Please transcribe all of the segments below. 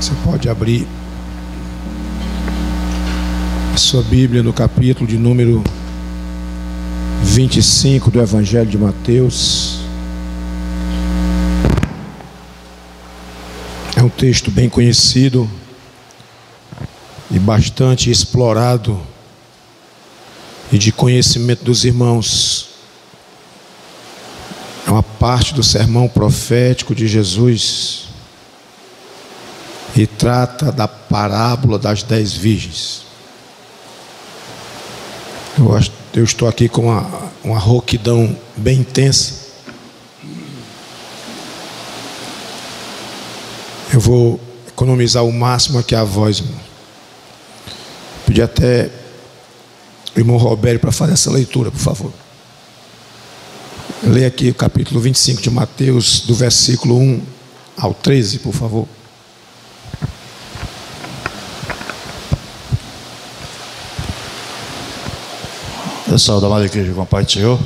Você pode abrir a sua Bíblia no capítulo de número 25 do Evangelho de Mateus. É um texto bem conhecido e bastante explorado e de conhecimento dos irmãos. É uma parte do sermão profético de Jesus e trata da parábola das dez virgens. Eu, acho, eu estou aqui com uma, uma rouquidão bem intensa. Eu vou economizar o máximo aqui a voz, irmão. Pedi até o irmão Roberto para fazer essa leitura, por favor. Leia aqui o capítulo 25 de Mateus, do versículo 1 ao 13, por favor. Pessoal da Amada Igreja, com a do Senhor.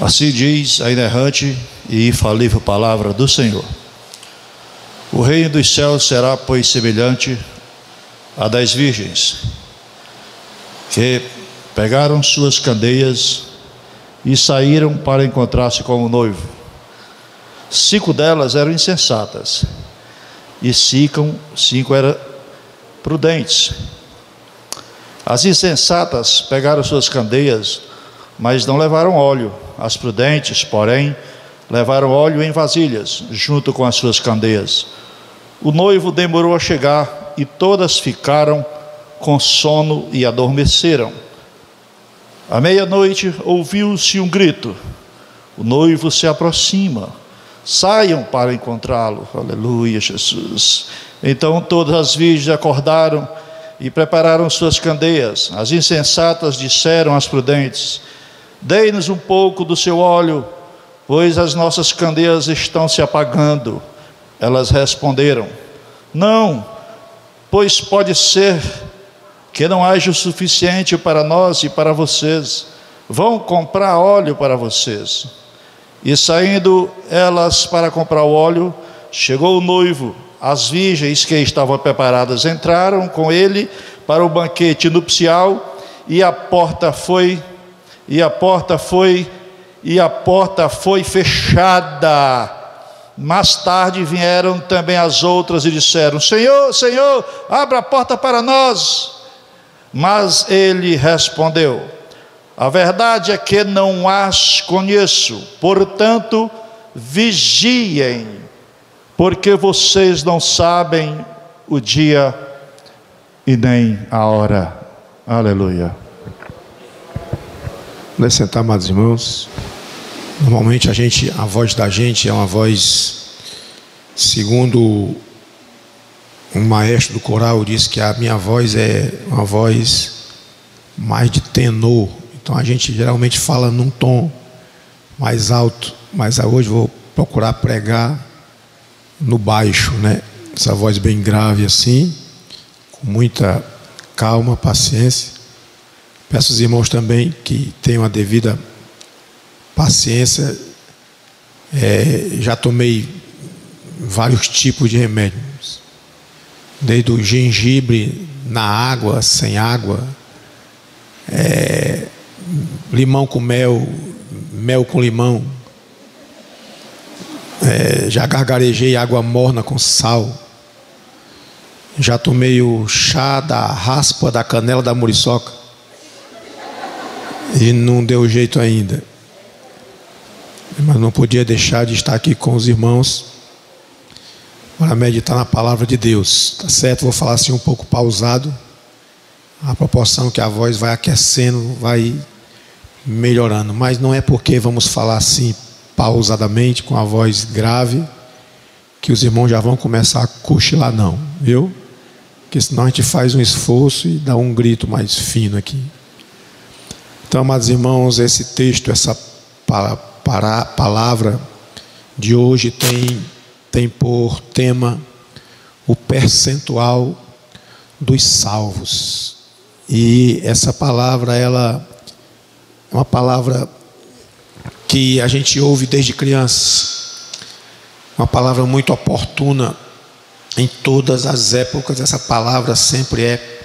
Assim diz a inerrante e infalível palavra do Senhor. O reino dos céus será, pois, semelhante a das virgens, que pegaram suas candeias e saíram para encontrar-se com o noivo. Cinco delas eram insensatas e cinco, cinco eram prudentes. As insensatas pegaram suas candeias, mas não levaram óleo. As prudentes, porém, levaram óleo em vasilhas, junto com as suas candeias. O noivo demorou a chegar e todas ficaram com sono e adormeceram. À meia-noite ouviu-se um grito: O noivo se aproxima. Saiam para encontrá-lo. Aleluia, Jesus. Então todas as virgens acordaram e prepararam suas candeias. As insensatas disseram às prudentes: Dei-nos um pouco do seu óleo, pois as nossas candeias estão se apagando. Elas responderam: Não, pois pode ser que não haja o suficiente para nós e para vocês. Vão comprar óleo para vocês. E saindo elas para comprar o óleo, chegou o noivo as virgens que estavam preparadas entraram com ele para o banquete nupcial e a porta foi e a porta foi e a porta foi fechada. Mais tarde vieram também as outras e disseram: Senhor, Senhor, abra a porta para nós. Mas ele respondeu: A verdade é que não as conheço, portanto, vigiem porque vocês não sabem o dia e nem a hora. Aleluia. Vamos sentar, amados irmãos. Normalmente a gente, a voz da gente é uma voz, segundo um maestro do coral disse que a minha voz é uma voz mais de tenor. Então a gente geralmente fala num tom mais alto, mas hoje vou procurar pregar no baixo, né? Essa voz bem grave assim, com muita calma, paciência. Peço aos irmãos também que tenham a devida paciência. É, já tomei vários tipos de remédios, desde o gengibre na água, sem água, é, limão com mel, mel com limão é, já gargarejei água morna com sal. Já tomei o chá da raspa da canela da muriçoca. E não deu jeito ainda. Mas não podia deixar de estar aqui com os irmãos para meditar na palavra de Deus. Tá certo? Vou falar assim um pouco pausado. A proporção que a voz vai aquecendo, vai melhorando. Mas não é porque vamos falar assim pausadamente, com a voz grave, que os irmãos já vão começar a cochilar, não, viu? Porque senão a gente faz um esforço e dá um grito mais fino aqui. Então, amados irmãos, esse texto, essa palavra de hoje tem, tem por tema o percentual dos salvos. E essa palavra, ela é uma palavra que a gente ouve desde criança. Uma palavra muito oportuna em todas as épocas, essa palavra sempre é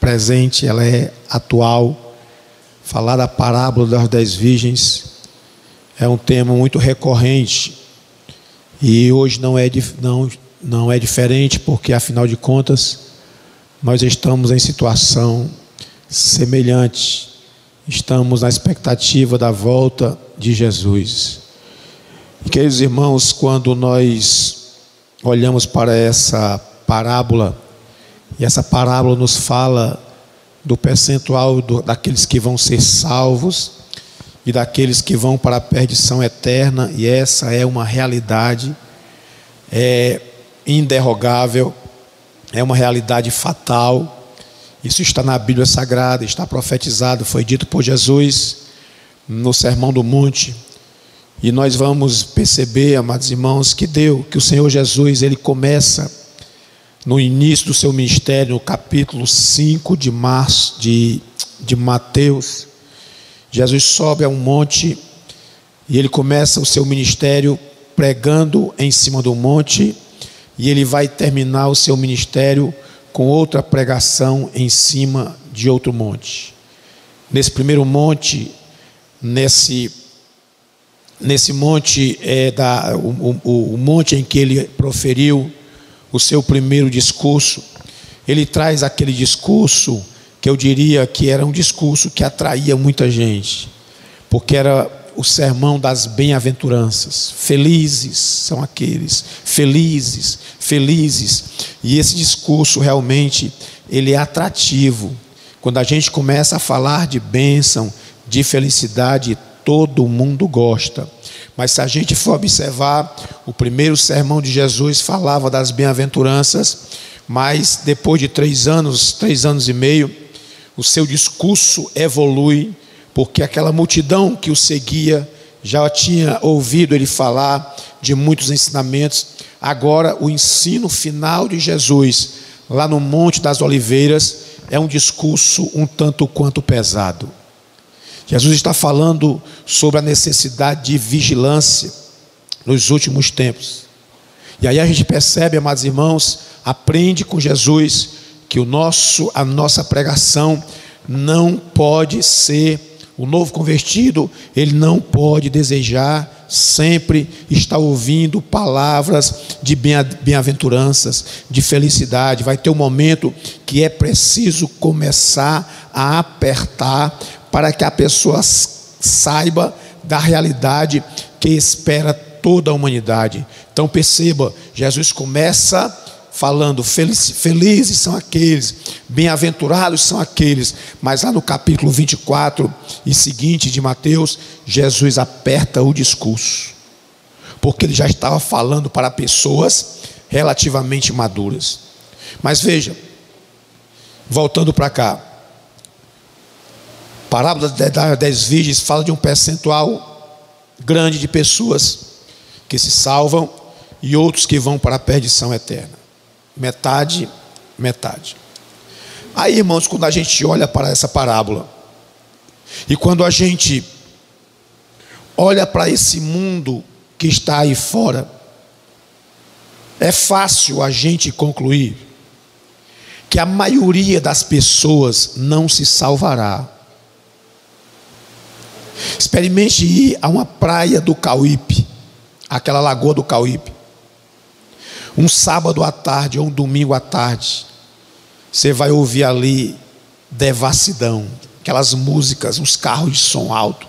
presente, ela é atual. Falar da parábola das dez virgens é um tema muito recorrente e hoje não é, não, não é diferente, porque afinal de contas, nós estamos em situação semelhante, estamos na expectativa da volta de Jesus. E, queridos irmãos, quando nós olhamos para essa parábola, e essa parábola nos fala do percentual do, daqueles que vão ser salvos e daqueles que vão para a perdição eterna, e essa é uma realidade é inderrogável, é uma realidade fatal. Isso está na Bíblia Sagrada, está profetizado, foi dito por Jesus no Sermão do Monte. E nós vamos perceber, amados irmãos, que deu, que o Senhor Jesus, ele começa no início do seu ministério, no capítulo 5 de março de, de Mateus. Jesus sobe a um monte e ele começa o seu ministério pregando em cima do monte, e ele vai terminar o seu ministério com outra pregação em cima de outro monte. Nesse primeiro monte, nesse nesse monte é da, o, o, o monte em que ele proferiu o seu primeiro discurso, ele traz aquele discurso que eu diria que era um discurso que atraía muita gente, porque era o sermão das bem-aventuranças. Felizes são aqueles, felizes, felizes. E esse discurso realmente ele é atrativo. Quando a gente começa a falar de bênção, de felicidade, todo mundo gosta. Mas se a gente for observar, o primeiro sermão de Jesus falava das bem-aventuranças, mas depois de três anos, três anos e meio, o seu discurso evolui, porque aquela multidão que o seguia já tinha ouvido ele falar de muitos ensinamentos. Agora, o ensino final de Jesus, lá no Monte das Oliveiras, é um discurso um tanto quanto pesado. Jesus está falando sobre a necessidade de vigilância nos últimos tempos. E aí a gente percebe, amados irmãos, aprende com Jesus que o nosso, a nossa pregação não pode ser o novo convertido, ele não pode desejar sempre estar ouvindo palavras de bem-aventuranças, de felicidade. Vai ter um momento que é preciso começar a apertar para que a pessoa saiba da realidade que espera toda a humanidade. Então perceba, Jesus começa falando felizes, são aqueles, bem-aventurados são aqueles, mas lá no capítulo 24 e seguinte de Mateus, Jesus aperta o discurso, porque ele já estava falando para pessoas relativamente maduras. Mas veja, voltando para cá, parábola das dez virgens fala de um percentual grande de pessoas que se salvam e outros que vão para a perdição eterna. Metade, metade. Aí, irmãos, quando a gente olha para essa parábola, e quando a gente olha para esse mundo que está aí fora, é fácil a gente concluir que a maioria das pessoas não se salvará Experimente ir a uma praia do Cauípe, aquela lagoa do Cauípe. Um sábado à tarde ou um domingo à tarde, você vai ouvir ali devassidão, aquelas músicas, uns carros de som alto,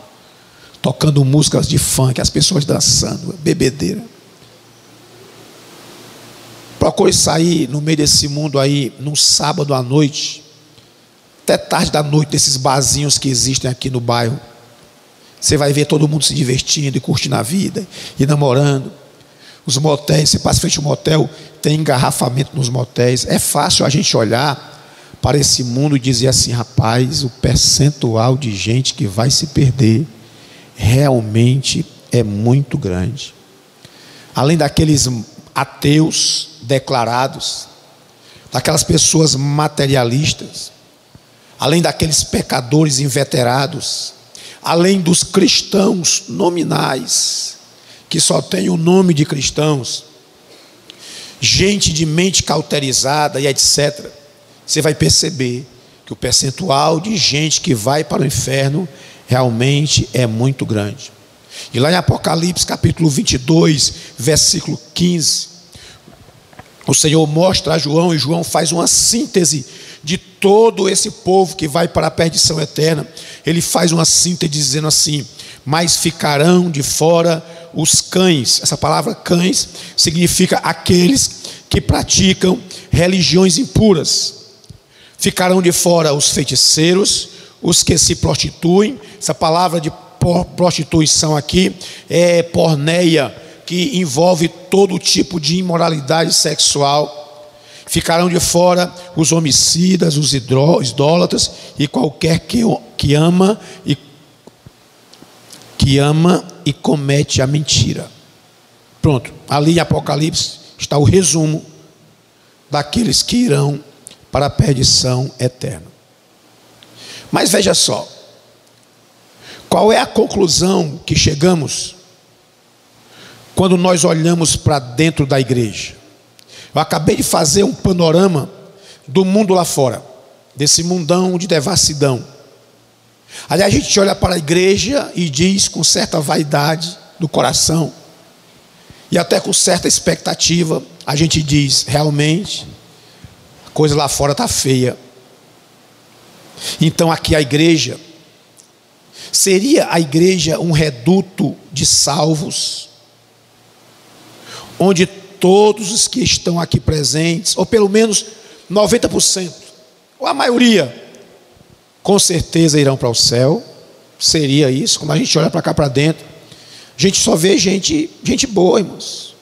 tocando músicas de funk, as pessoas dançando, bebedeira. Procure sair no meio desse mundo aí, num sábado à noite, até tarde da noite, desses barzinhos que existem aqui no bairro. Você vai ver todo mundo se divertindo e curtindo a vida e namorando. Os motéis, você passa frente ao motel, tem engarrafamento nos motéis. É fácil a gente olhar para esse mundo e dizer assim: rapaz, o percentual de gente que vai se perder realmente é muito grande. Além daqueles ateus declarados, daquelas pessoas materialistas, além daqueles pecadores inveterados, além dos cristãos nominais, que só têm o nome de cristãos. gente de mente cauterizada e etc., você vai perceber que o percentual de gente que vai para o inferno realmente é muito grande. E lá em Apocalipse capítulo 22, versículo 15, o Senhor mostra a João e João faz uma síntese de todo esse povo que vai para a perdição eterna. Ele faz uma síntese dizendo assim: Mas ficarão de fora os cães. Essa palavra cães significa aqueles que praticam religiões impuras. Ficarão de fora os feiticeiros, os que se prostituem. Essa palavra de prostituição aqui é porneia, que envolve todo tipo de imoralidade sexual. Ficarão de fora os homicidas, os idólatras e qualquer que, que ama e que ama e comete a mentira. Pronto, ali em Apocalipse está o resumo daqueles que irão para a perdição eterna. Mas veja só, qual é a conclusão que chegamos quando nós olhamos para dentro da igreja? Eu acabei de fazer um panorama do mundo lá fora, desse mundão de devassidão. Ali a gente olha para a igreja e diz com certa vaidade do coração, e até com certa expectativa, a gente diz: realmente, a coisa lá fora está feia. Então aqui a igreja, seria a igreja um reduto de salvos, onde todos os que estão aqui presentes, ou pelo menos 90%, ou a maioria, com certeza irão para o céu. Seria isso, como a gente olha para cá para dentro. A gente só vê gente, gente boa, irmãos.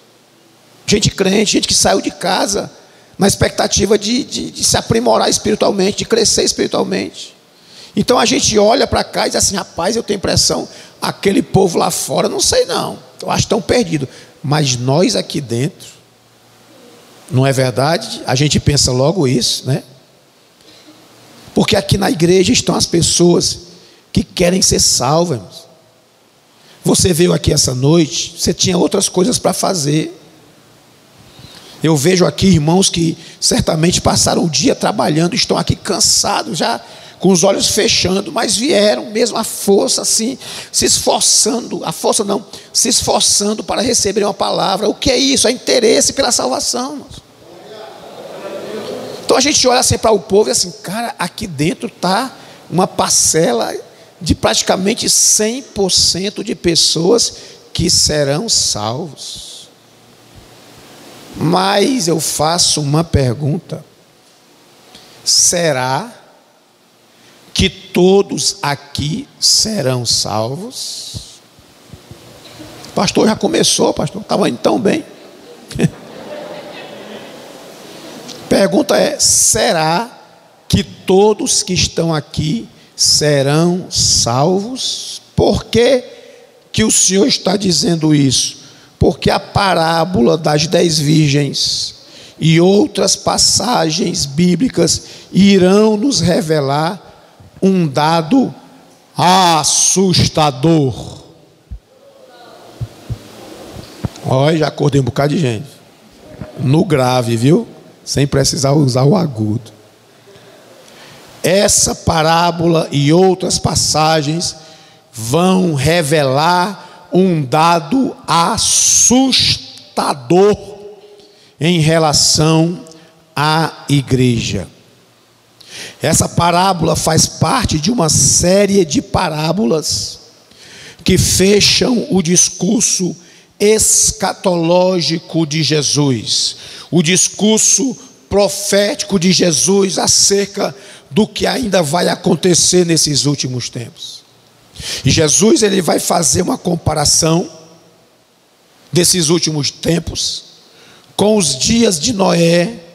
Gente crente, gente que saiu de casa na expectativa de, de, de se aprimorar espiritualmente, de crescer espiritualmente. Então a gente olha para cá e diz assim: rapaz, eu tenho impressão, aquele povo lá fora, não sei não, eu acho tão perdido. Mas nós aqui dentro, não é verdade? A gente pensa logo isso, né? Porque aqui na igreja estão as pessoas que querem ser salvas. Você veio aqui essa noite, você tinha outras coisas para fazer. Eu vejo aqui irmãos que certamente passaram o dia trabalhando, estão aqui cansados, já com os olhos fechando, mas vieram mesmo a força assim, se esforçando, a força não, se esforçando para receber uma palavra. O que é isso? É interesse pela salvação. Irmãos. Então a gente olha assim para o povo e assim, cara, aqui dentro está uma parcela de praticamente 100% de pessoas que serão salvos. Mas eu faço uma pergunta: será que todos aqui serão salvos? Pastor já começou, pastor, estava indo tão bem. Pergunta é: será que todos que estão aqui serão salvos? Por que, que o Senhor está dizendo isso? Porque a parábola das dez virgens e outras passagens bíblicas irão nos revelar um dado assustador. Olha, já acordei um bocado de gente. No grave, viu? Sem precisar usar o agudo. Essa parábola e outras passagens vão revelar um dado assustador em relação à igreja. Essa parábola faz parte de uma série de parábolas que fecham o discurso escatológico de Jesus, o discurso profético de Jesus acerca do que ainda vai acontecer nesses últimos tempos. E Jesus ele vai fazer uma comparação desses últimos tempos com os dias de Noé.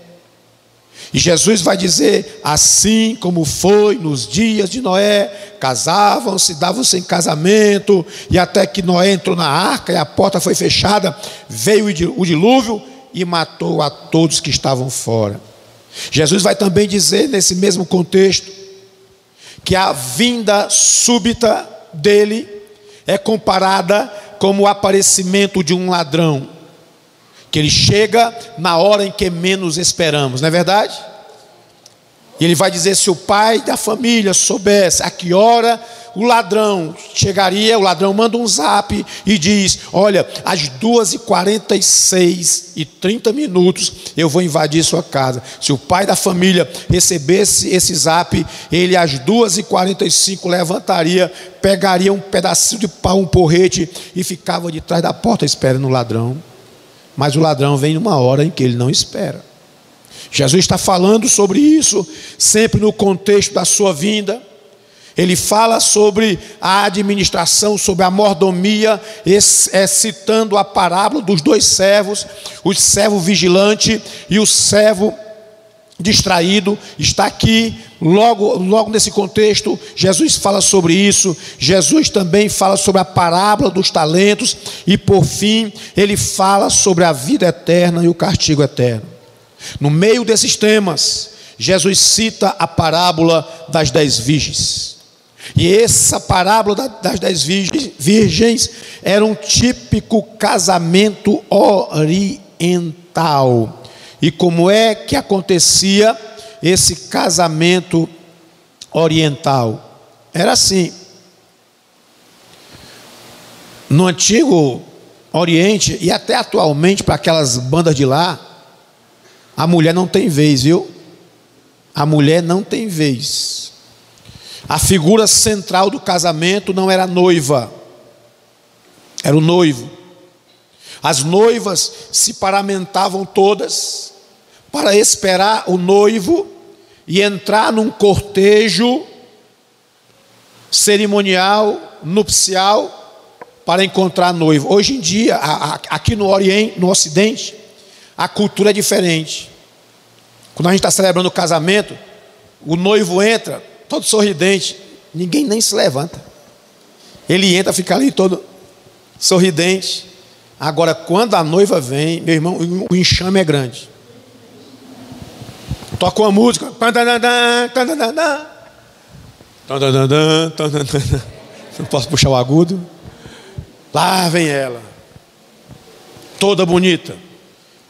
E Jesus vai dizer: assim como foi nos dias de Noé, casavam-se, davam-se em casamento, e até que Noé entrou na arca e a porta foi fechada, veio o dilúvio e matou a todos que estavam fora. Jesus vai também dizer, nesse mesmo contexto, que a vinda súbita dele é comparada como o aparecimento de um ladrão que ele chega na hora em que menos esperamos, não é verdade? E ele vai dizer: se o pai da família soubesse a que hora o ladrão chegaria, o ladrão manda um zap e diz: Olha, às 2h46 e 30 minutos eu vou invadir sua casa. Se o pai da família recebesse esse zap, ele às 2h45 levantaria, pegaria um pedacinho de pau, um porrete e ficava de trás da porta esperando o ladrão. Mas o ladrão vem numa hora em que ele não espera. Jesus está falando sobre isso, sempre no contexto da sua vinda. Ele fala sobre a administração, sobre a mordomia, é, citando a parábola dos dois servos, o servo vigilante e o servo distraído. Está aqui, logo, logo nesse contexto, Jesus fala sobre isso. Jesus também fala sobre a parábola dos talentos. E por fim, ele fala sobre a vida eterna e o castigo eterno. No meio desses temas, Jesus cita a parábola das dez virgens. E essa parábola das dez virgens era um típico casamento oriental. E como é que acontecia esse casamento oriental? Era assim. No antigo Oriente e até atualmente para aquelas bandas de lá, a mulher não tem vez, viu? A mulher não tem vez. A figura central do casamento não era a noiva, era o noivo. As noivas se paramentavam todas para esperar o noivo e entrar num cortejo cerimonial, nupcial, para encontrar noivo. Hoje em dia, aqui no Oriente, no Ocidente, a cultura é diferente. Quando a gente está celebrando o casamento, o noivo entra, todo sorridente, ninguém nem se levanta. Ele entra, fica ali todo sorridente. Agora, quando a noiva vem, meu irmão, o enxame é grande. Toca uma música. Não posso puxar o agudo. Lá vem ela. Toda bonita.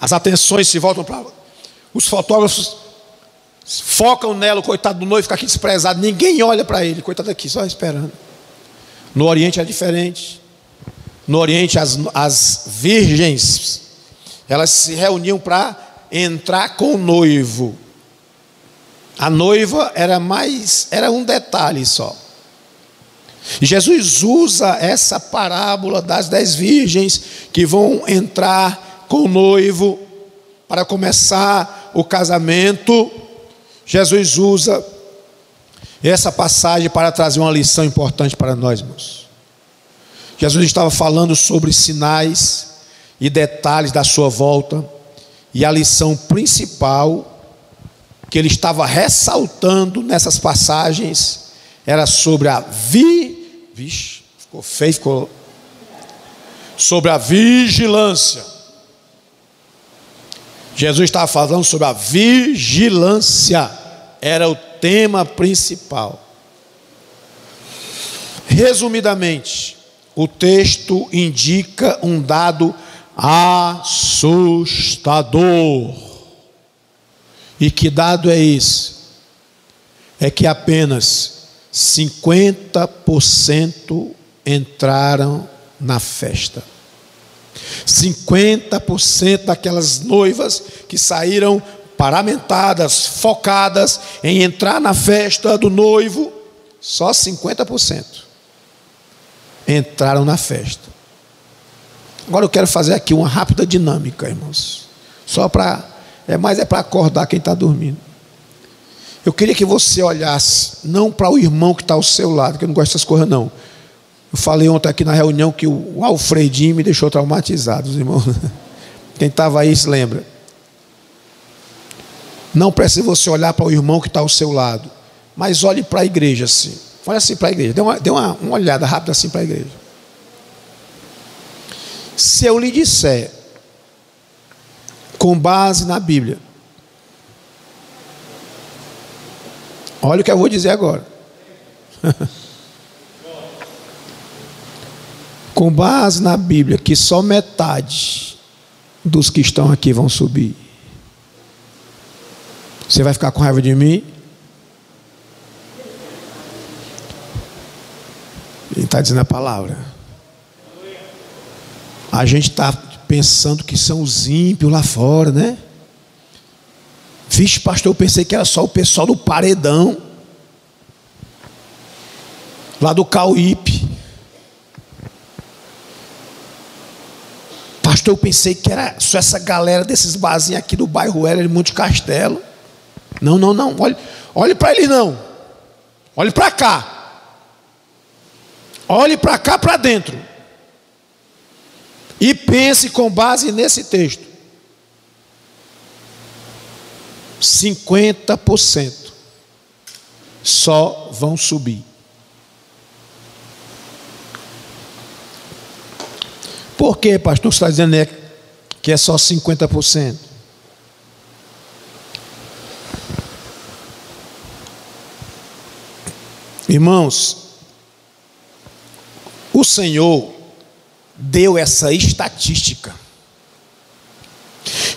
As atenções se voltam para os fotógrafos focam nela, o coitado do noivo fica aqui desprezado, ninguém olha para ele, coitado aqui, só esperando. No Oriente é diferente. No Oriente, as, as virgens, elas se reuniam para entrar com o noivo. A noiva era mais, era um detalhe só. Jesus usa essa parábola das dez virgens que vão entrar com o noivo para começar o casamento, Jesus usa essa passagem para trazer uma lição importante para nós, irmãos. Jesus estava falando sobre sinais e detalhes da sua volta, e a lição principal que ele estava ressaltando nessas passagens era sobre a vi, vixe, ficou feio, ficou sobre a vigilância. Jesus estava falando sobre a vigilância, era o tema principal. Resumidamente, o texto indica um dado assustador. E que dado é esse? É que apenas 50% entraram na festa. 50% daquelas noivas que saíram paramentadas, focadas em entrar na festa do noivo, só 50% entraram na festa. Agora eu quero fazer aqui uma rápida dinâmica, irmãos. Só para. É mais é para acordar quem está dormindo. Eu queria que você olhasse, não para o irmão que está ao seu lado, que eu não gosto dessas coisas, não eu falei ontem aqui na reunião que o Alfredinho me deixou traumatizado, os irmãos. Quem estava aí se lembra. Não precisa você olhar para o irmão que está ao seu lado, mas olhe para a igreja assim. Olha assim para a igreja. Dê uma, dê uma, uma olhada rápida assim para a igreja. Se eu lhe disser, com base na Bíblia, olha o que eu vou dizer agora. com base na Bíblia, que só metade dos que estão aqui vão subir. Você vai ficar com raiva de mim? Ele está dizendo a palavra. A gente está pensando que são os ímpios lá fora, né? Vixe, pastor, eu pensei que era só o pessoal do paredão, lá do Cauípe. Pastor, eu pensei que era só essa galera desses barzinhos aqui do bairro Heller, Monte Castelo. Não, não, não. Olhe, olhe para ele não. Olhe para cá. Olhe para cá para dentro. E pense com base nesse texto. 50% só vão subir. Por que, pastor, você está dizendo é que é só 50%? Irmãos, o Senhor deu essa estatística.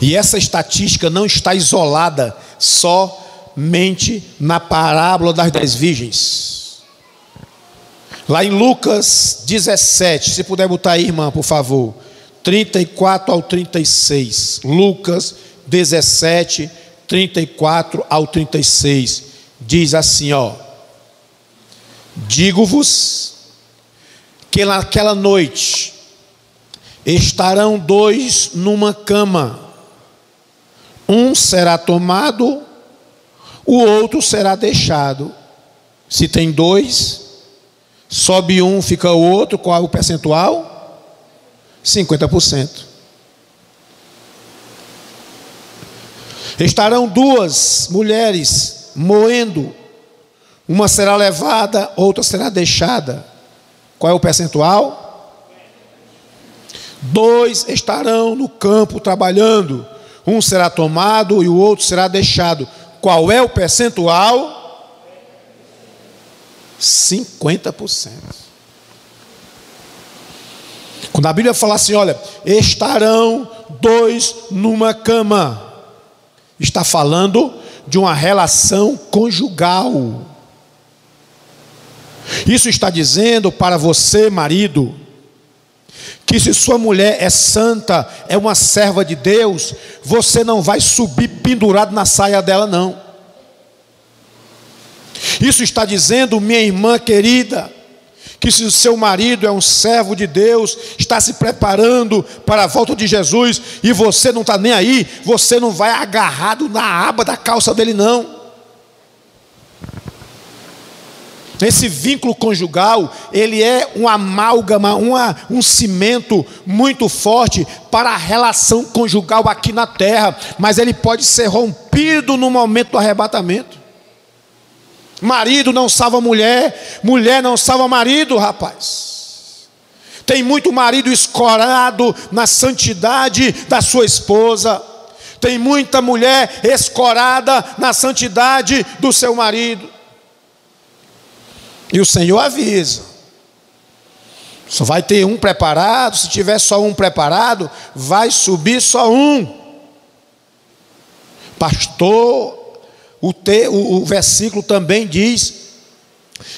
E essa estatística não está isolada somente na parábola das dez virgens. Lá em Lucas 17, se puder botar aí, irmã, por favor, 34 ao 36. Lucas 17, 34 ao 36. Diz assim, ó: Digo-vos que naquela noite estarão dois numa cama, um será tomado, o outro será deixado. Se tem dois, sobe um, fica o outro, qual é o percentual? 50%. Estarão duas mulheres moendo uma será levada, outra será deixada. Qual é o percentual? Dois estarão no campo trabalhando. Um será tomado e o outro será deixado. Qual é o percentual? 50%. Quando a Bíblia fala assim, olha, estarão dois numa cama, está falando de uma relação conjugal. Isso está dizendo para você, marido, que se sua mulher é santa, é uma serva de Deus, você não vai subir pendurado na saia dela, não. Isso está dizendo, minha irmã querida, que se o seu marido é um servo de Deus, está se preparando para a volta de Jesus e você não está nem aí, você não vai agarrado na aba da calça dele, não. Esse vínculo conjugal, ele é um amálgama, uma, um cimento muito forte para a relação conjugal aqui na terra, mas ele pode ser rompido no momento do arrebatamento. Marido não salva mulher, mulher não salva marido, rapaz. Tem muito marido escorado na santidade da sua esposa. Tem muita mulher escorada na santidade do seu marido. E o Senhor avisa. Só vai ter um preparado, se tiver só um preparado, vai subir só um. Pastor, o, te, o, o versículo também diz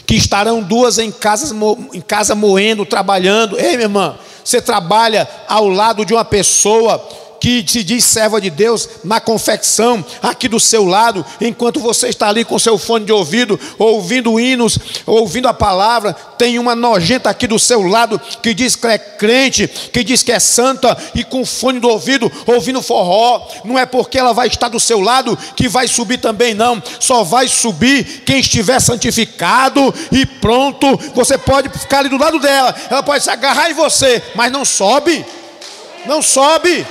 que estarão duas em, casas, em casa moendo, trabalhando. Ei, minha irmã, você trabalha ao lado de uma pessoa que se diz serva de Deus na confecção, aqui do seu lado, enquanto você está ali com seu fone de ouvido, ouvindo hinos, ouvindo a palavra, tem uma nojenta aqui do seu lado que diz que é crente, que diz que é santa e com fone do ouvido, ouvindo forró. Não é porque ela vai estar do seu lado que vai subir também, não. Só vai subir quem estiver santificado e pronto. Você pode ficar ali do lado dela, ela pode se agarrar em você, mas não sobe. Não sobe.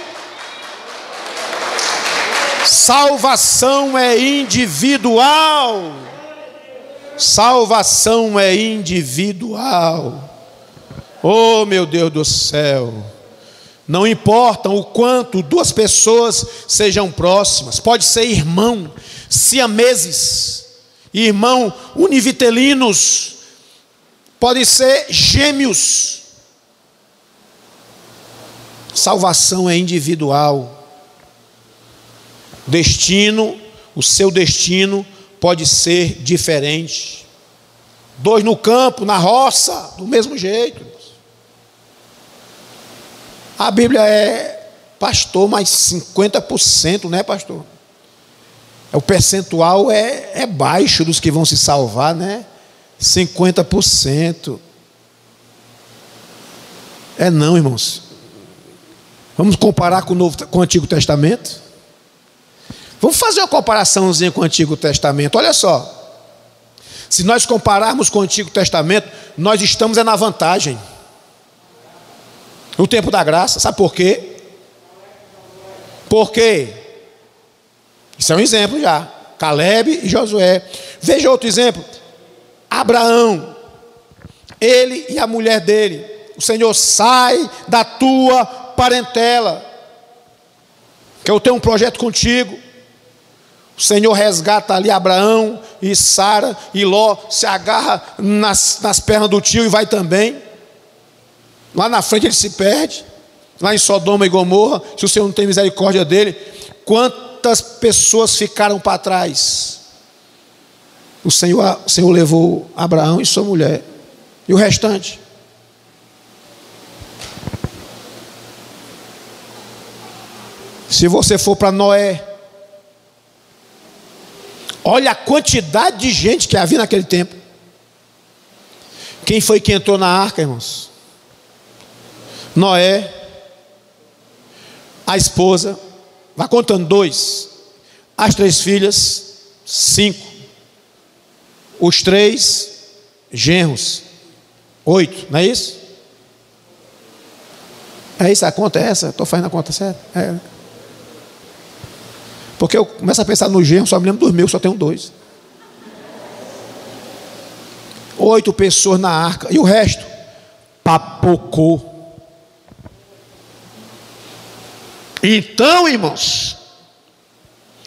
Salvação é individual. Salvação é individual. Oh, meu Deus do céu. Não importa o quanto duas pessoas sejam próximas, pode ser irmão, siameses, irmão univitelinos, pode ser gêmeos. salvação é individual. Destino, o seu destino pode ser diferente. Dois no campo, na roça, do mesmo jeito. A Bíblia é pastor, mas 50%, né, pastor? O percentual é, é baixo dos que vão se salvar, né? 50%. É não, irmãos. Vamos comparar com o, Novo, com o Antigo Testamento? Vamos fazer uma comparaçãozinha com o Antigo Testamento. Olha só. Se nós compararmos com o Antigo Testamento, nós estamos é na vantagem. No tempo da graça. Sabe por quê? Por quê? Isso é um exemplo já. Caleb e Josué. Veja outro exemplo. Abraão. Ele e a mulher dele. O Senhor sai da tua parentela. Que eu tenho um projeto contigo. O Senhor resgata ali Abraão e Sara e Ló se agarra nas, nas pernas do tio e vai também. Lá na frente ele se perde. Lá em Sodoma e Gomorra, se o Senhor não tem misericórdia dele, quantas pessoas ficaram para trás? O Senhor, o Senhor levou Abraão e sua mulher. E o restante? Se você for para Noé, olha a quantidade de gente que havia naquele tempo. Quem foi que entrou na arca, irmãos? Noé, a esposa, vai contando dois, as três filhas, cinco, os três genros, oito, não é isso? É isso, a conta é essa? Estou fazendo a conta certa? É. Porque eu começo a pensar no genro, só me lembro dos meus, só tenho dois. Oito pessoas na arca, e o resto? Papocou. Então, irmãos,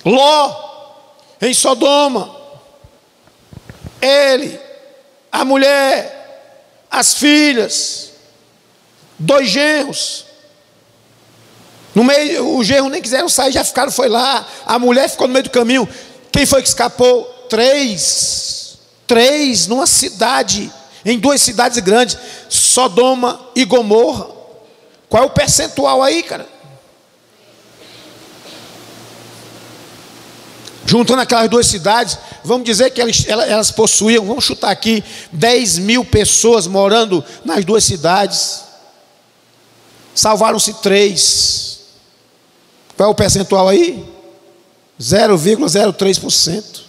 Ló, em Sodoma, ele, a mulher, as filhas, dois genros, no meio, o genro nem quiseram sair, já ficaram, foi lá. A mulher ficou no meio do caminho. Quem foi que escapou? Três. Três numa cidade, em duas cidades grandes, Sodoma e Gomorra. Qual é o percentual aí, cara? Juntando aquelas duas cidades, vamos dizer que elas, elas possuíam, vamos chutar aqui, 10 mil pessoas morando nas duas cidades. Salvaram-se três. Qual é o percentual aí? 0,03%.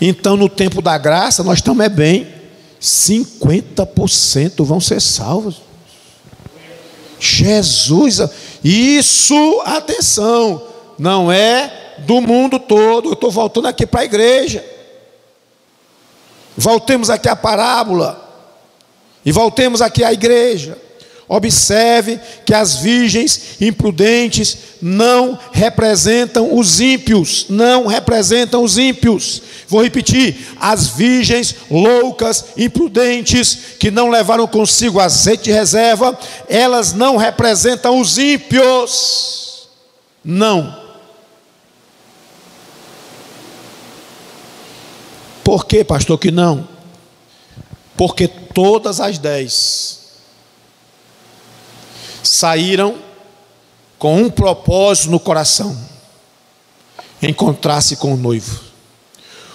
Então, no tempo da graça, nós estamos é bem. 50% vão ser salvos. Jesus, isso, atenção, não é do mundo todo. Eu estou voltando aqui para a igreja. Voltemos aqui à parábola. E voltemos aqui à igreja. Observe que as virgens imprudentes não representam os ímpios, não representam os ímpios. Vou repetir: as virgens loucas, imprudentes, que não levaram consigo azeite de reserva, elas não representam os ímpios. Não. Por que, pastor, que não? Porque todas as dez saíram com um propósito no coração: encontrar-se com o noivo.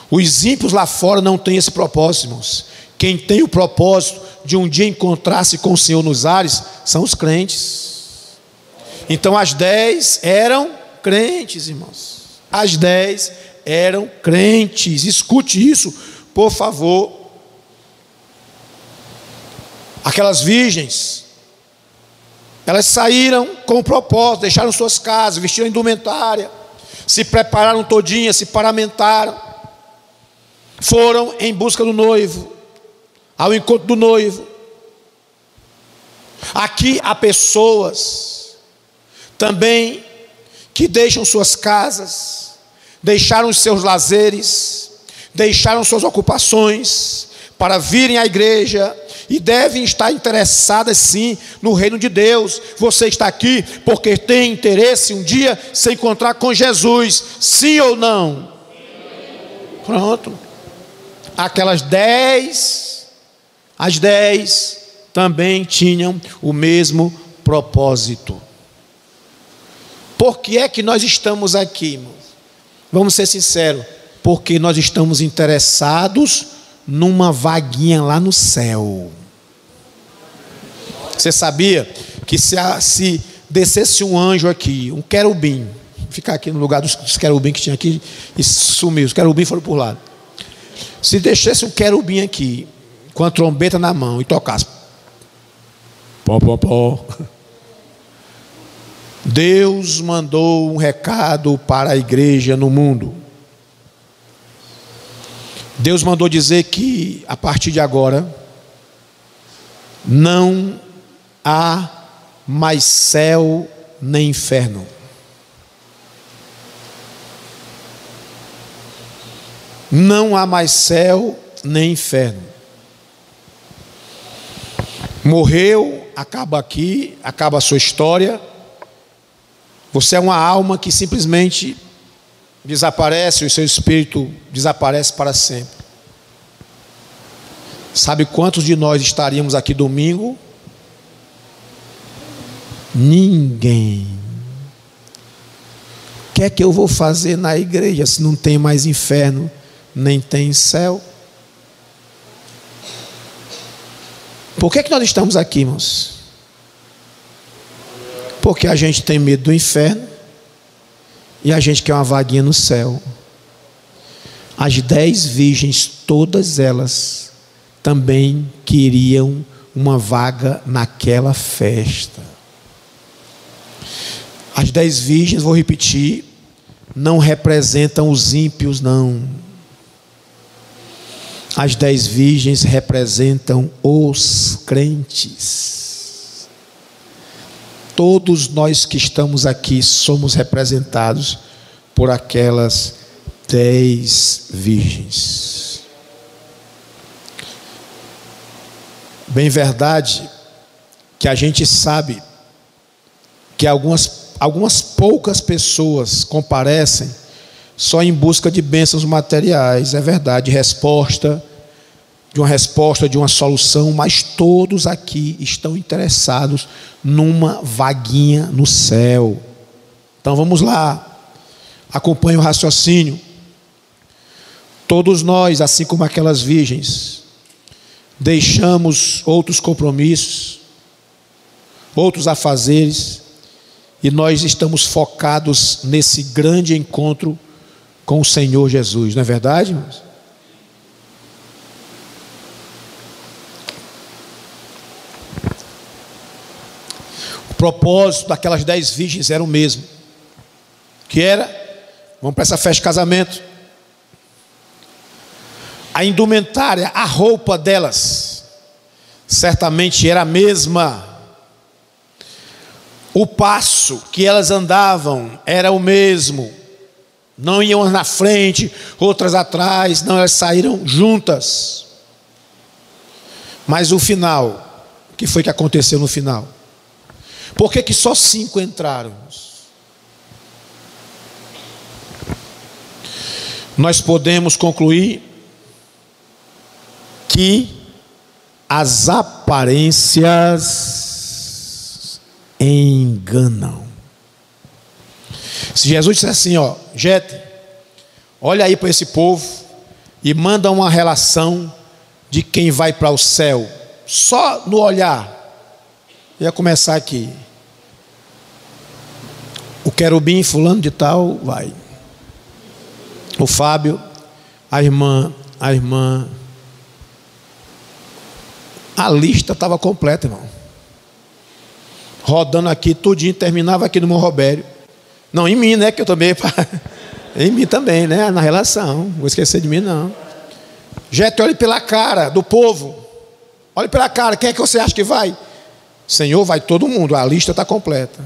Os ímpios lá fora não têm esse propósito, irmãos. Quem tem o propósito de um dia encontrar-se com o Senhor nos ares são os crentes. Então as dez eram crentes, irmãos. As dez eram crentes. Escute isso, por favor. Aquelas virgens, elas saíram com o propósito, deixaram suas casas, vestiram indumentária, se prepararam todinhas, se paramentaram, foram em busca do noivo, ao encontro do noivo. Aqui há pessoas também que deixam suas casas, deixaram os seus lazeres, deixaram suas ocupações para virem à igreja e devem estar interessadas sim no reino de Deus. Você está aqui porque tem interesse um dia se encontrar com Jesus, sim ou não? Pronto. Aquelas dez, as dez também tinham o mesmo propósito. Por que é que nós estamos aqui, irmãos? Vamos ser sinceros, porque nós estamos interessados numa vaguinha lá no céu. Você sabia que se, se descesse um anjo aqui, um querubim, ficar aqui no lugar dos, dos querubim que tinha aqui e sumiu, os querubim foram por lá. Se deixasse um querubim aqui, com a trombeta na mão e tocasse, pó, pó, pó. Deus mandou um recado para a igreja no mundo. Deus mandou dizer que a partir de agora não há mais céu nem inferno. Não há mais céu nem inferno. Morreu, acaba aqui, acaba a sua história você é uma alma que simplesmente desaparece, o seu espírito desaparece para sempre. Sabe quantos de nós estaríamos aqui domingo? Ninguém. O que é que eu vou fazer na igreja se não tem mais inferno, nem tem céu? Por que, é que nós estamos aqui, irmãos? Porque a gente tem medo do inferno e a gente quer uma vaguinha no céu. As dez virgens, todas elas, também queriam uma vaga naquela festa. As dez virgens, vou repetir, não representam os ímpios, não. As dez virgens representam os crentes. Todos nós que estamos aqui somos representados por aquelas dez virgens. Bem verdade que a gente sabe que algumas, algumas poucas pessoas comparecem só em busca de bênçãos materiais, é verdade, resposta de uma resposta, de uma solução, mas todos aqui estão interessados numa vaguinha no céu. Então vamos lá, acompanhe o raciocínio. Todos nós, assim como aquelas virgens, deixamos outros compromissos, outros afazeres, e nós estamos focados nesse grande encontro com o Senhor Jesus, não é verdade, irmãos? propósito daquelas dez virgens era o mesmo. Que era, vamos para essa festa de casamento. A indumentária, a roupa delas, certamente era a mesma. O passo que elas andavam era o mesmo. Não iam na frente, outras atrás, não, elas saíram juntas. Mas o final, o que foi que aconteceu no final? Por que, que só cinco entraram? Nós podemos concluir que as aparências enganam. Se Jesus disser assim, ó, Jete, olha aí para esse povo e manda uma relação de quem vai para o céu, só no olhar, ia começar aqui. O querubim fulano de tal vai. O Fábio, a irmã, a irmã. A lista estava completa, irmão. Rodando aqui, tudinho, terminava aqui no Mão Robério. Não, em mim, né? Que eu também. em mim também, né? Na relação. Vou esquecer de mim, não. Jete, olhe pela cara do povo. Olhe pela cara. Quem é que você acha que vai? Senhor, vai todo mundo, a lista está completa.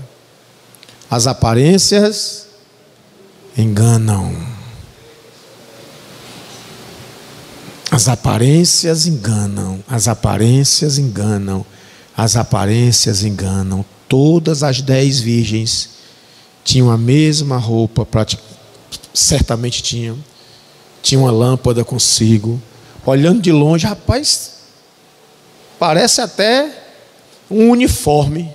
As aparências enganam. As aparências enganam, as aparências enganam, as aparências enganam. Todas as dez virgens tinham a mesma roupa, certamente tinham. Tinha uma lâmpada consigo. Olhando de longe, rapaz, parece até um uniforme.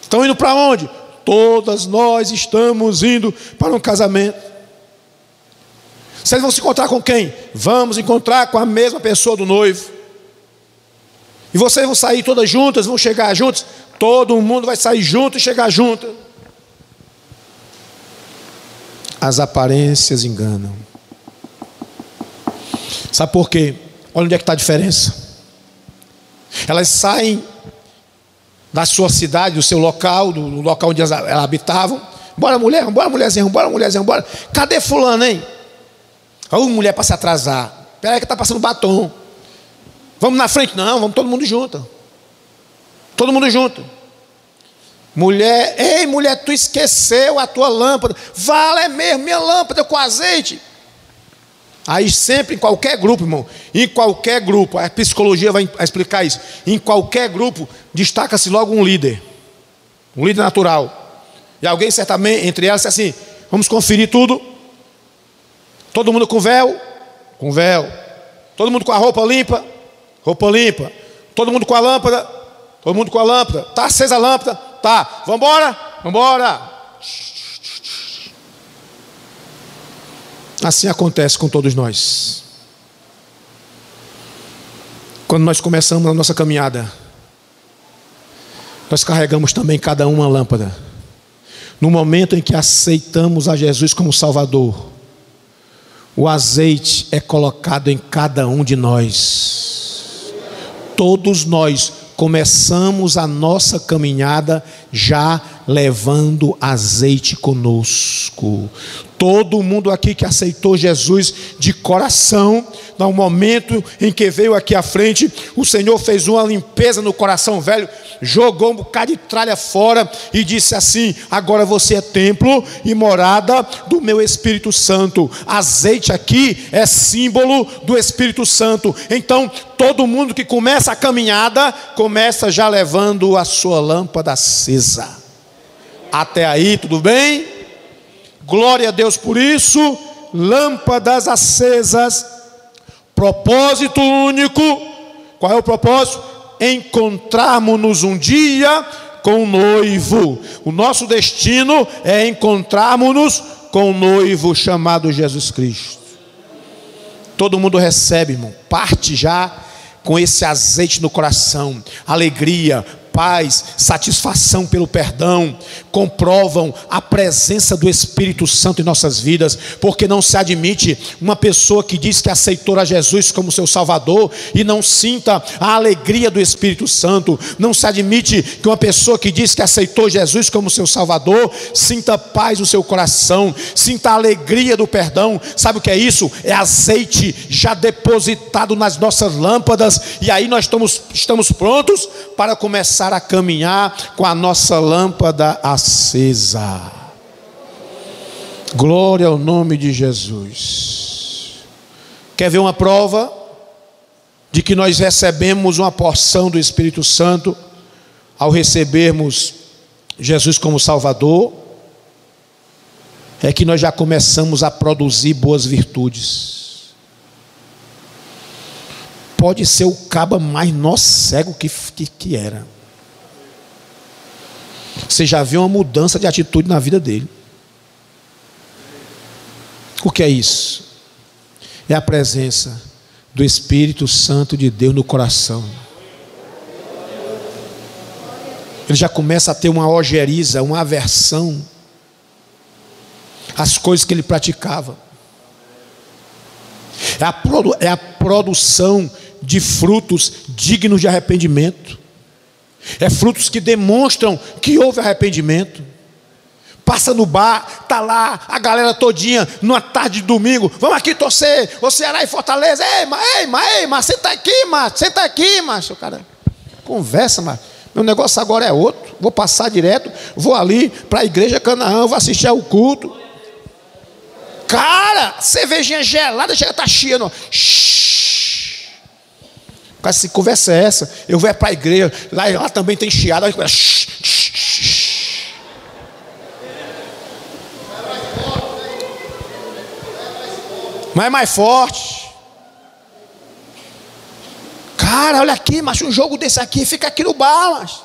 Estão indo para onde? Todas nós estamos indo para um casamento. Vocês vão se encontrar com quem? Vamos encontrar com a mesma pessoa do noivo. E vocês vão sair todas juntas, vão chegar juntas. Todo mundo vai sair junto e chegar junto. As aparências enganam. Sabe por quê? Olha onde é que está a diferença. Elas saem da sua cidade, do seu local, do local onde elas habitavam. Bora mulher, bora mulherzinha, bora mulherzinha, bora. Cadê fulano, hein? Olha mulher para se atrasar. Espera aí que está passando batom. Vamos na frente? Não, vamos todo mundo junto. Todo mundo junto. Mulher, ei mulher, tu esqueceu a tua lâmpada. Vale é mesmo, minha lâmpada com azeite. Aí sempre em qualquer grupo, irmão, em qualquer grupo, a psicologia vai explicar isso. Em qualquer grupo destaca-se logo um líder, um líder natural. E alguém certamente entre elas assim: vamos conferir tudo. Todo mundo com véu, com véu. Todo mundo com a roupa limpa, roupa limpa. Todo mundo com a lâmpada, todo mundo com a lâmpada. Tá acesa a lâmpada, tá. Vamos embora. Assim acontece com todos nós. Quando nós começamos a nossa caminhada, nós carregamos também cada uma lâmpada. No momento em que aceitamos a Jesus como Salvador, o azeite é colocado em cada um de nós. Todos nós começamos a nossa caminhada já levando azeite conosco. Todo mundo aqui que aceitou Jesus de coração, no momento em que veio aqui à frente, o Senhor fez uma limpeza no coração velho, jogou um bocado de tralha fora e disse assim: Agora você é templo e morada do meu Espírito Santo. Azeite aqui é símbolo do Espírito Santo. Então, todo mundo que começa a caminhada, começa já levando a sua lâmpada acesa. Até aí, tudo bem? Glória a Deus por isso. Lâmpadas acesas. Propósito único. Qual é o propósito? Encontrarmos-nos um dia com o noivo. O nosso destino é encontrarmos-nos com o noivo chamado Jesus Cristo. Todo mundo recebe, irmão, parte já com esse azeite no coração, alegria, paz, satisfação pelo perdão, comprovam a presença do Espírito Santo em nossas vidas, porque não se admite uma pessoa que diz que aceitou a Jesus como seu Salvador e não sinta a alegria do Espírito Santo, não se admite que uma pessoa que diz que aceitou Jesus como seu Salvador sinta paz no seu coração, sinta a alegria do perdão. Sabe o que é isso? É azeite já depositado nas nossas lâmpadas, e aí nós estamos, estamos prontos para começar a caminhar com a nossa lâmpada acesa. Glória ao nome de Jesus. Quer ver uma prova de que nós recebemos uma porção do Espírito Santo ao recebermos Jesus como Salvador? É que nós já começamos a produzir boas virtudes pode ser o caba mais nó cego que, que, que era. Você já vê uma mudança de atitude na vida dele. O que é isso? É a presença do Espírito Santo de Deus no coração. Ele já começa a ter uma ojeriza, uma aversão às coisas que ele praticava. É a, produ é a produção de frutos dignos de arrependimento. É frutos que demonstram que houve arrependimento. Passa no bar, tá lá a galera todinha numa tarde de domingo. Vamos aqui torcer, o Ceará e Fortaleza. Ei, mas, ei, mas, ei, mas senta aqui, mas, senta aqui, macho, cara. Conversa, mas meu negócio agora é outro. Vou passar direto, vou ali para a igreja Canaã, vou assistir ao culto. Cara, cervejinha gelada chega tá chiando. Cara, se conversa é essa, eu vou é para a igreja, lá, lá também tem chiado. Aí, Mas é mais forte. Cara, olha aqui, mas um jogo desse aqui fica aqui no bar, mas.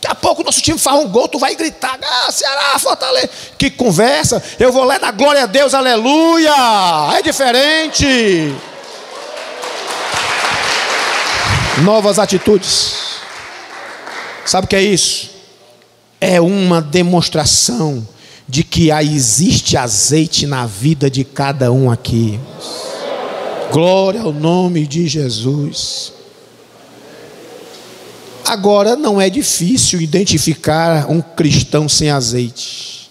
Daqui a pouco o nosso time faz um gol, tu vai gritar, ah, Ceará, Fortaleza. Que conversa, eu vou lá dar glória a Deus, aleluia. É diferente. Novas atitudes. Sabe o que é isso? É uma demonstração de que existe azeite na vida de cada um aqui. Glória ao nome de Jesus. Agora não é difícil identificar um cristão sem azeite.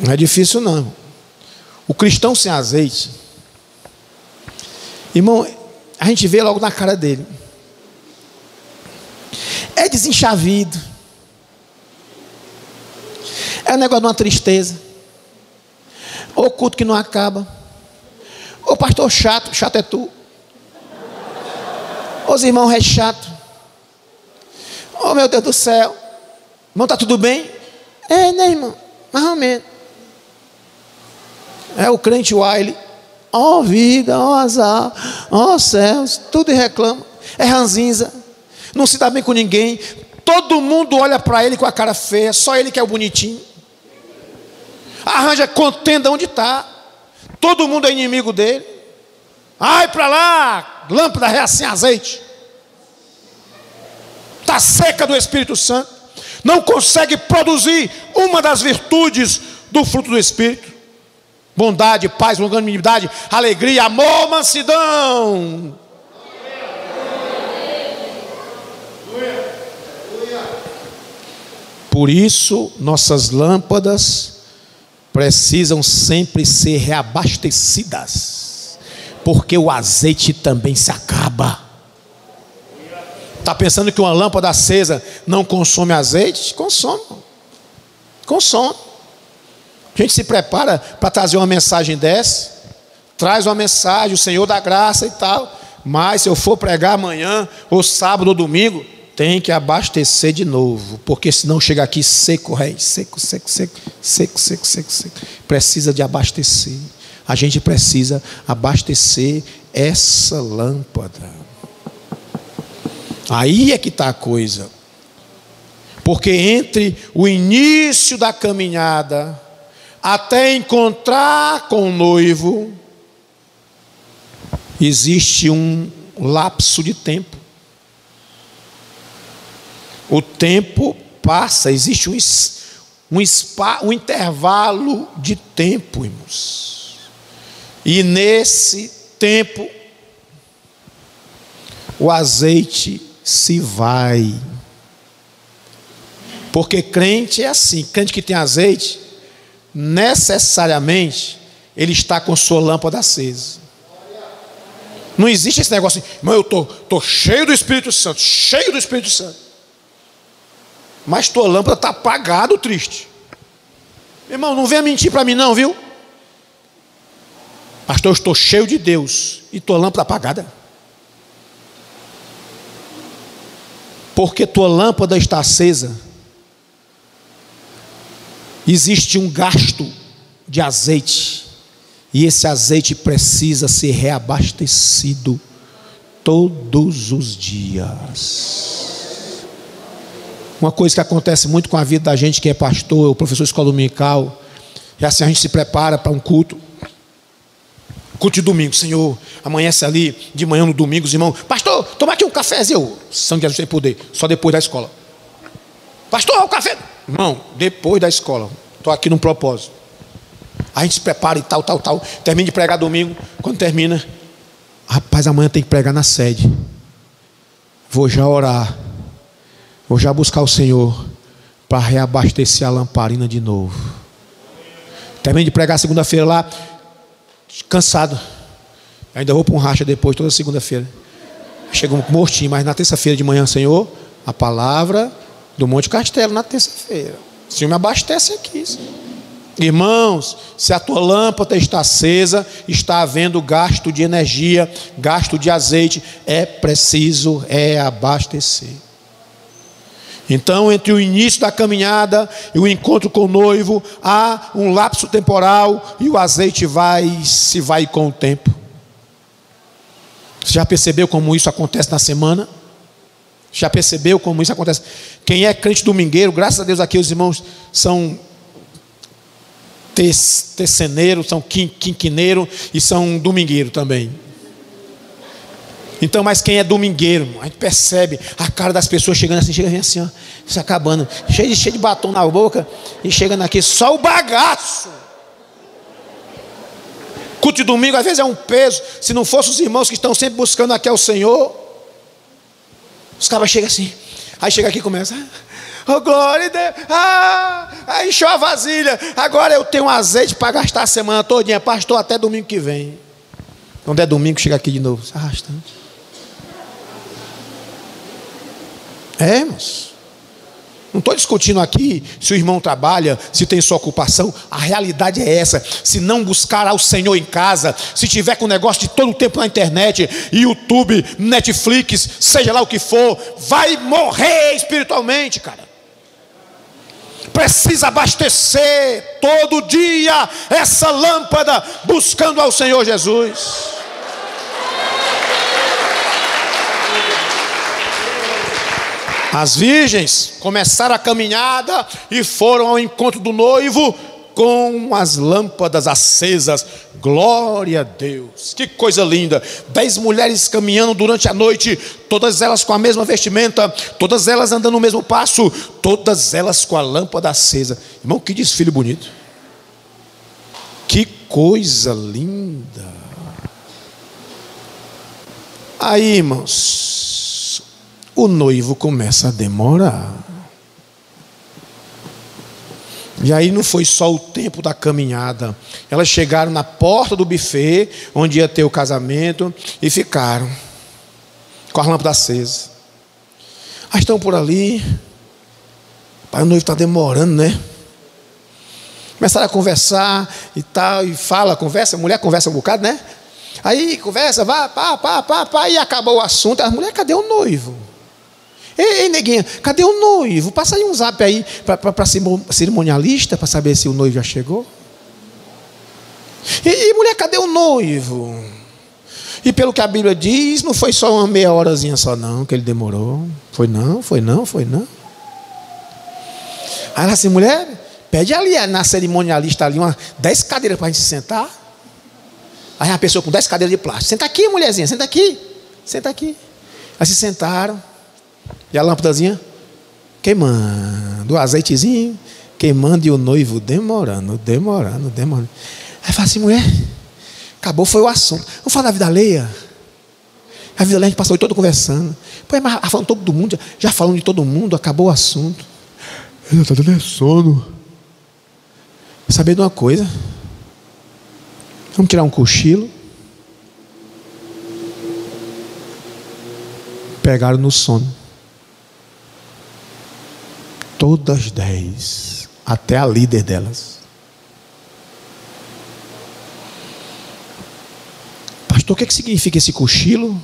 Não é difícil não. O cristão sem azeite, irmão, a gente vê logo na cara dele. É desenchavido é um negócio de uma tristeza. Ou culto que não acaba. Ou pastor chato, chato é tu. Os irmãos é chato. Oh meu Deus do céu. Irmão, tá tudo bem? É, né, irmão? Mais ou menos. É o crente Wiley. Ó oh, vida, ó oh, azar, ó oh, céus, tudo reclama. É ranzinza. Não se dá bem com ninguém. Todo mundo olha para ele com a cara feia, só ele que é o bonitinho arranja contenda onde está. Todo mundo é inimigo dele. Ai para lá, lâmpada é sem azeite. Está seca do Espírito Santo. Não consegue produzir uma das virtudes do fruto do Espírito: bondade, paz, longanimidade, alegria, amor, mansidão. Por isso, nossas lâmpadas precisam sempre ser reabastecidas, porque o azeite também se acaba. Está pensando que uma lâmpada acesa não consome azeite? Consome. Consome. A gente se prepara para trazer uma mensagem dessa, traz uma mensagem, o Senhor da graça e tal. Mas se eu for pregar amanhã, ou sábado ou domingo, tem que abastecer de novo, porque senão chega aqui seco, rei, seco, seco, seco, seco, seco, seco, seco. Precisa de abastecer. A gente precisa abastecer essa lâmpada. Aí é que está a coisa. Porque entre o início da caminhada até encontrar com o noivo, existe um lapso de tempo. O tempo passa, existe um, um, spa, um intervalo de tempo, irmãos. E nesse tempo, o azeite se vai. Porque crente é assim, crente que tem azeite, necessariamente ele está com sua lâmpada acesa. Não existe esse negócio assim, mas eu estou tô, tô cheio do Espírito Santo, cheio do Espírito Santo mas tua lâmpada está apagada, triste. Irmão, não venha mentir para mim, não, viu? Pastor, eu estou cheio de Deus e tua lâmpada apagada. Porque tua lâmpada está acesa, existe um gasto de azeite, e esse azeite precisa ser reabastecido todos os dias. Uma coisa que acontece muito com a vida da gente que é pastor, o professor escola dominical, é assim a gente se prepara para um culto. Culto de domingo, Senhor, amanhece ali de manhã no domingo, os irmãos, pastor, toma aqui um cafezinho. São de Jesus tem poder, só depois da escola. Pastor, o café. Irmão, depois da escola. Estou aqui num propósito. A gente se prepara e tal, tal, tal. Termina de pregar domingo. Quando termina, rapaz, amanhã tem que pregar na sede. Vou já orar. Vou já buscar o Senhor para reabastecer a lamparina de novo. Termino de pregar segunda-feira lá, cansado. Ainda vou para um racha depois, toda segunda-feira. Chego mortinho, mas na terça-feira de manhã, Senhor, a palavra do Monte Castelo na terça-feira. O Senhor me abastece aqui. Senhor. Irmãos, se a tua lâmpada está acesa, está havendo gasto de energia, gasto de azeite, é preciso é abastecer. Então, entre o início da caminhada e o encontro com o noivo, há um lapso temporal e o azeite vai se vai com o tempo. Você já percebeu como isso acontece na semana? Já percebeu como isso acontece? Quem é crente domingueiro, graças a Deus aqui os irmãos são teceneiros, são quinquineiros e são domingueiro também. Então, mas quem é domingueiro, a gente percebe a cara das pessoas chegando assim, chega assim, ó, se acabando, cheio de, cheio de batom na boca e chegando aqui, só o bagaço. Culto de domingo às vezes é um peso. Se não fossem os irmãos que estão sempre buscando aqui ao Senhor, os caras chegam assim, aí chega aqui e começa. Oh, glória a Deus. Ah, aí encheu a vasilha. Agora eu tenho azeite para gastar a semana todinha. Pastor, até domingo que vem. Quando é domingo, chega aqui de novo. Arrastando. É, irmãos. Não estou discutindo aqui se o irmão trabalha, se tem sua ocupação. A realidade é essa. Se não buscar ao Senhor em casa, se tiver com negócio de todo o tempo na internet, YouTube, Netflix, seja lá o que for, vai morrer espiritualmente, cara. Precisa abastecer todo dia essa lâmpada, buscando ao Senhor Jesus. As virgens começaram a caminhada e foram ao encontro do noivo com as lâmpadas acesas. Glória a Deus. Que coisa linda. Dez mulheres caminhando durante a noite, todas elas com a mesma vestimenta, todas elas andando no mesmo passo, todas elas com a lâmpada acesa. Irmão, que desfile bonito. Que coisa linda. Aí, irmãos, o noivo começa a demorar. E aí não foi só o tempo da caminhada. Elas chegaram na porta do buffet, onde ia ter o casamento, e ficaram com a lâmpada acesa. Aí estão por ali. Pai, o noivo está demorando, né? Começaram a conversar e tal, e fala, conversa, mulher conversa um bocado, né? Aí conversa, vá, pá, pá, pá, pá, e acabou o assunto. A mulher, cadê o noivo? Ei, neguinha, cadê o noivo? Passa aí um zap aí para cerimonialista para saber se o noivo já chegou. E, e, mulher, cadê o noivo? E pelo que a Bíblia diz, não foi só uma meia horazinha só não que ele demorou. Foi não, foi não, foi não. Aí ela assim, mulher, pede ali na cerimonialista ali uma dez cadeiras para a gente sentar. Aí a pessoa com dez cadeiras de plástico. Senta aqui, mulherzinha, senta aqui. Senta aqui. Aí se sentaram. E a lâmpadazinha queimando, o azeitezinho queimando e o noivo demorando, demorando, demorando. Aí fala assim, mulher, acabou, foi o assunto. Vamos falar da vida alheia. A vida alheia a gente passou todo conversando. Pô, mas falando todo mundo, já falando de todo mundo, acabou o assunto. Ele está dando sono. Saber de uma coisa? Vamos tirar um cochilo. Pegaram no sono. Todas dez, até a líder delas. Pastor, o que, é que significa esse cochilo?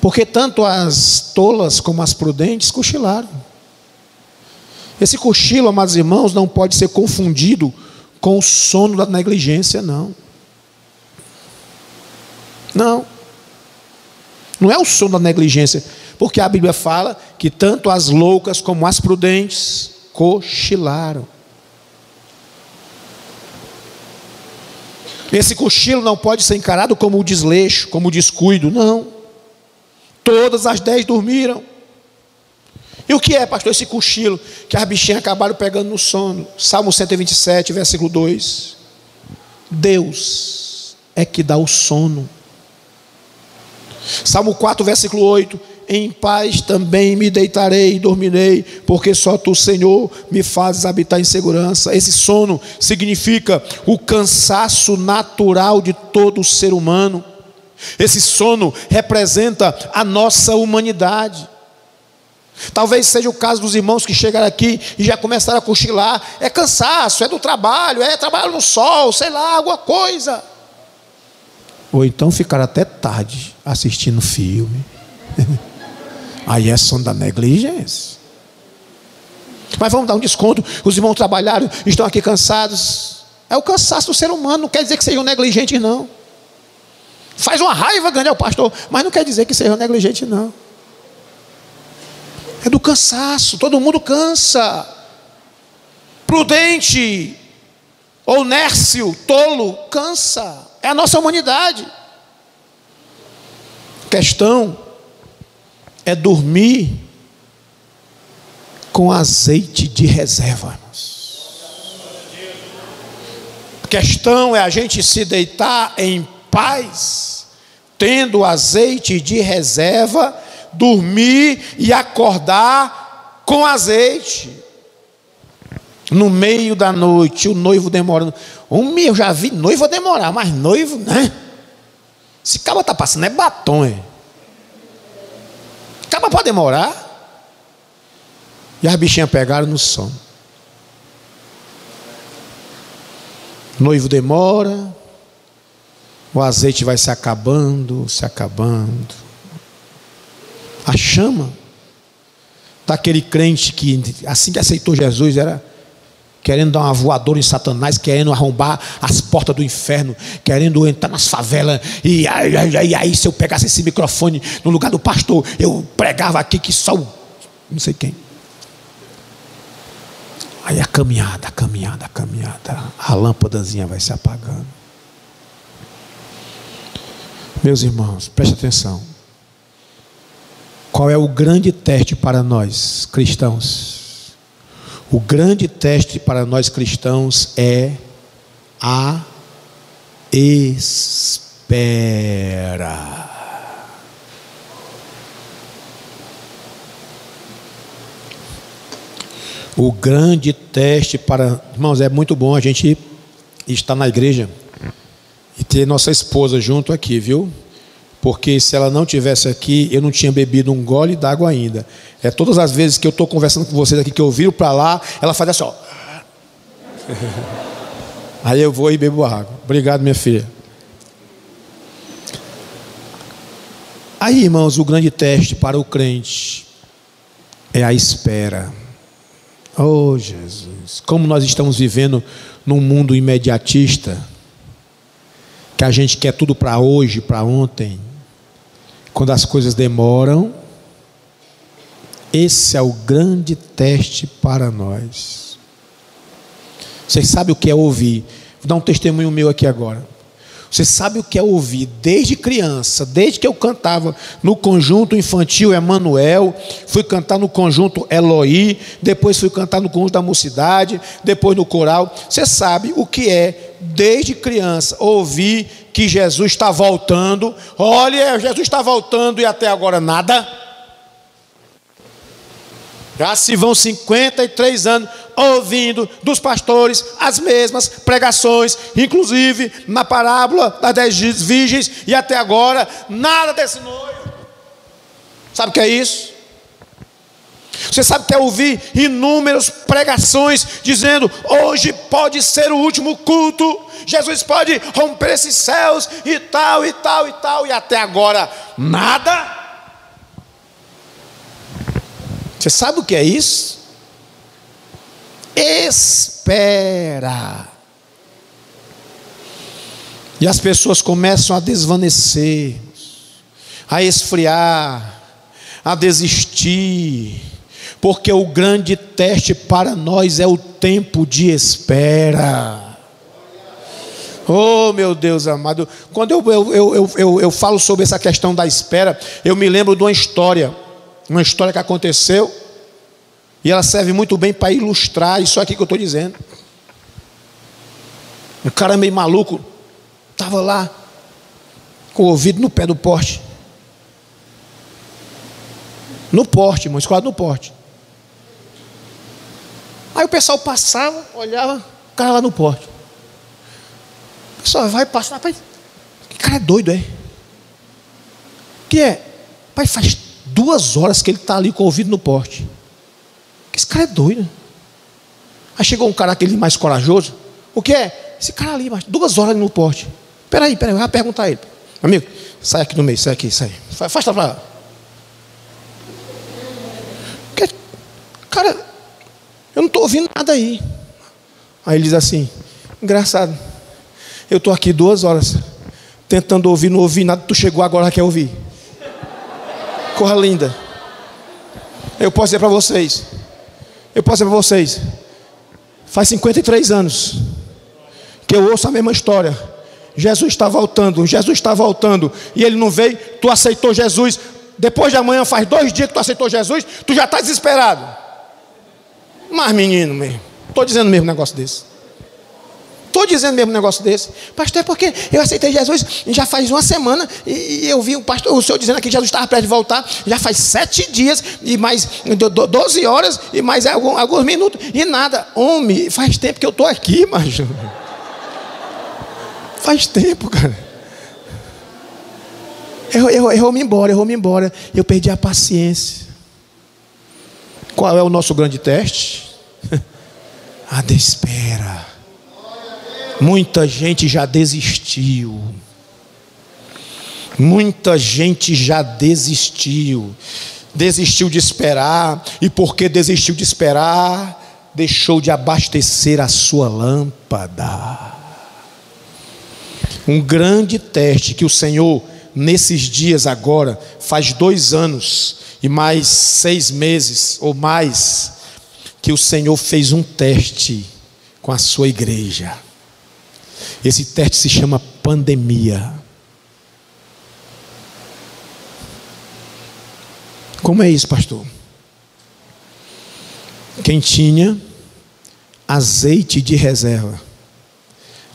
Porque tanto as tolas como as prudentes cochilaram. Esse cochilo, amados irmãos, não pode ser confundido com o sono da negligência, não. Não. Não é o sono da negligência. Porque a Bíblia fala que tanto as loucas como as prudentes cochilaram. Esse cochilo não pode ser encarado como o desleixo, como o descuido, não. Todas as dez dormiram. E o que é, pastor, esse cochilo que as bichinhas acabaram pegando no sono? Salmo 127, versículo 2. Deus é que dá o sono. Salmo 4, versículo 8 em paz também me deitarei e dormirei, porque só tu, Senhor, me fazes habitar em segurança. Esse sono significa o cansaço natural de todo ser humano. Esse sono representa a nossa humanidade. Talvez seja o caso dos irmãos que chegaram aqui e já começaram a cochilar. É cansaço, é do trabalho, é trabalho no sol, sei lá, alguma coisa. Ou então ficaram até tarde assistindo filme. Aí é som da negligência. Mas vamos dar um desconto. Os irmãos trabalharam, estão aqui cansados. É o cansaço do ser humano, não quer dizer que sejam negligentes, não. Faz uma raiva grande ao pastor, mas não quer dizer que sejam negligentes, não. É do cansaço, todo mundo cansa. Prudente, ou nércio, tolo, cansa. É a nossa humanidade. Questão é dormir com azeite de reserva. Questão é a gente se deitar em paz, tendo azeite de reserva, dormir e acordar com azeite. No meio da noite, o noivo demorando. Um eu já vi noivo demorar, mas noivo, né? Esse cabo está passando é batom, é. Cabo pode demorar. E as bichinhas pegaram no sono. Noivo demora, o azeite vai se acabando, se acabando. A chama daquele crente que, assim que aceitou Jesus, era querendo dar uma voadora em Satanás, querendo arrombar as portas do inferno, querendo entrar nas favelas. E aí, aí, aí, se eu pegasse esse microfone no lugar do pastor, eu pregava aqui que só o, não sei quem. Aí a caminhada, a caminhada, a caminhada, a lâmpadazinha vai se apagando. Meus irmãos, preste atenção. Qual é o grande teste para nós cristãos? O grande teste para nós cristãos é a espera. O grande teste para. Irmãos, é muito bom a gente estar na igreja e ter nossa esposa junto aqui, viu? Porque se ela não tivesse aqui, eu não tinha bebido um gole d'água ainda. É todas as vezes que eu estou conversando com vocês aqui, que eu viro para lá, ela faz assim, ó. Aí eu vou e bebo água. Obrigado, minha filha. Aí, irmãos, o grande teste para o crente é a espera. Oh, Jesus, como nós estamos vivendo num mundo imediatista que a gente quer tudo para hoje, para ontem. Quando as coisas demoram, esse é o grande teste para nós. Vocês sabem o que é ouvir? Vou dar um testemunho meu aqui agora. Você sabe o que é ouvir desde criança, desde que eu cantava no conjunto infantil Emanuel, fui cantar no conjunto Eloí, depois fui cantar no conjunto da mocidade, depois no coral. Você sabe o que é, desde criança, ouvir que Jesus está voltando. Olha, Jesus está voltando e até agora nada. Já se vão 53 anos ouvindo dos pastores as mesmas pregações, inclusive na parábola das dez virgens, e até agora nada desse noivo. Sabe o que é isso? Você sabe que é ouvir inúmeras pregações dizendo: hoje pode ser o último culto, Jesus pode romper esses céus e tal, e tal, e tal, e até agora nada. Você sabe o que é isso? Espera. E as pessoas começam a desvanecer, a esfriar, a desistir, porque o grande teste para nós é o tempo de espera. Oh, meu Deus amado, quando eu, eu, eu, eu, eu falo sobre essa questão da espera, eu me lembro de uma história uma história que aconteceu, e ela serve muito bem para ilustrar isso aqui que eu estou dizendo. Um cara meio maluco, estava lá, com o ouvido no pé do porte. No porte, irmão, escolado no porte. Aí o pessoal passava, olhava, o cara lá no porte. O pessoal vai passar, pai, que cara é doido, é? que é? Pai, faz duas horas que ele está ali com o ouvido no porte. Esse cara é doido. Aí chegou um cara aquele mais corajoso. O que é? Esse cara ali, mas duas horas ali no porte. Peraí, peraí, vai perguntar a ele. Amigo, sai aqui no meio, sai aqui, sai. Afasta pra lá. Cara, eu não estou ouvindo nada aí. Aí ele diz assim: engraçado, eu estou aqui duas horas tentando ouvir, não ouvi nada, tu chegou agora quer ouvir. Corra linda. Eu posso dizer para vocês, eu posso dizer para vocês, faz 53 anos que eu ouço a mesma história. Jesus está voltando, Jesus está voltando, e ele não veio, tu aceitou Jesus, depois de amanhã faz dois dias que tu aceitou Jesus, tu já está desesperado. Mas menino mesmo, estou dizendo mesmo um negócio desse. Estou dizendo mesmo um negócio desse. Pastor, é porque eu aceitei Jesus já faz uma semana e, eu vi o pastor, o senhor dizendo que Jesus estava perto de voltar. Já faz sete dias e mais doze horas e mais alguns, alguns minutos e nada. Homem, faz tempo que eu estou aqui, mas faz tempo, cara. Eu, eu, eu vou me embora, eu vou me embora. Eu perdi a paciência. Qual é o nosso grande teste? A espera. Muita gente já desistiu. Muita gente já desistiu. Desistiu de esperar, e porque desistiu de esperar, deixou de abastecer a sua lâmpada. Um grande teste que o Senhor, nesses dias agora, faz dois anos e mais seis meses ou mais, que o Senhor fez um teste com a sua igreja. Esse teste se chama pandemia. Como é isso, pastor? Quem tinha azeite de reserva,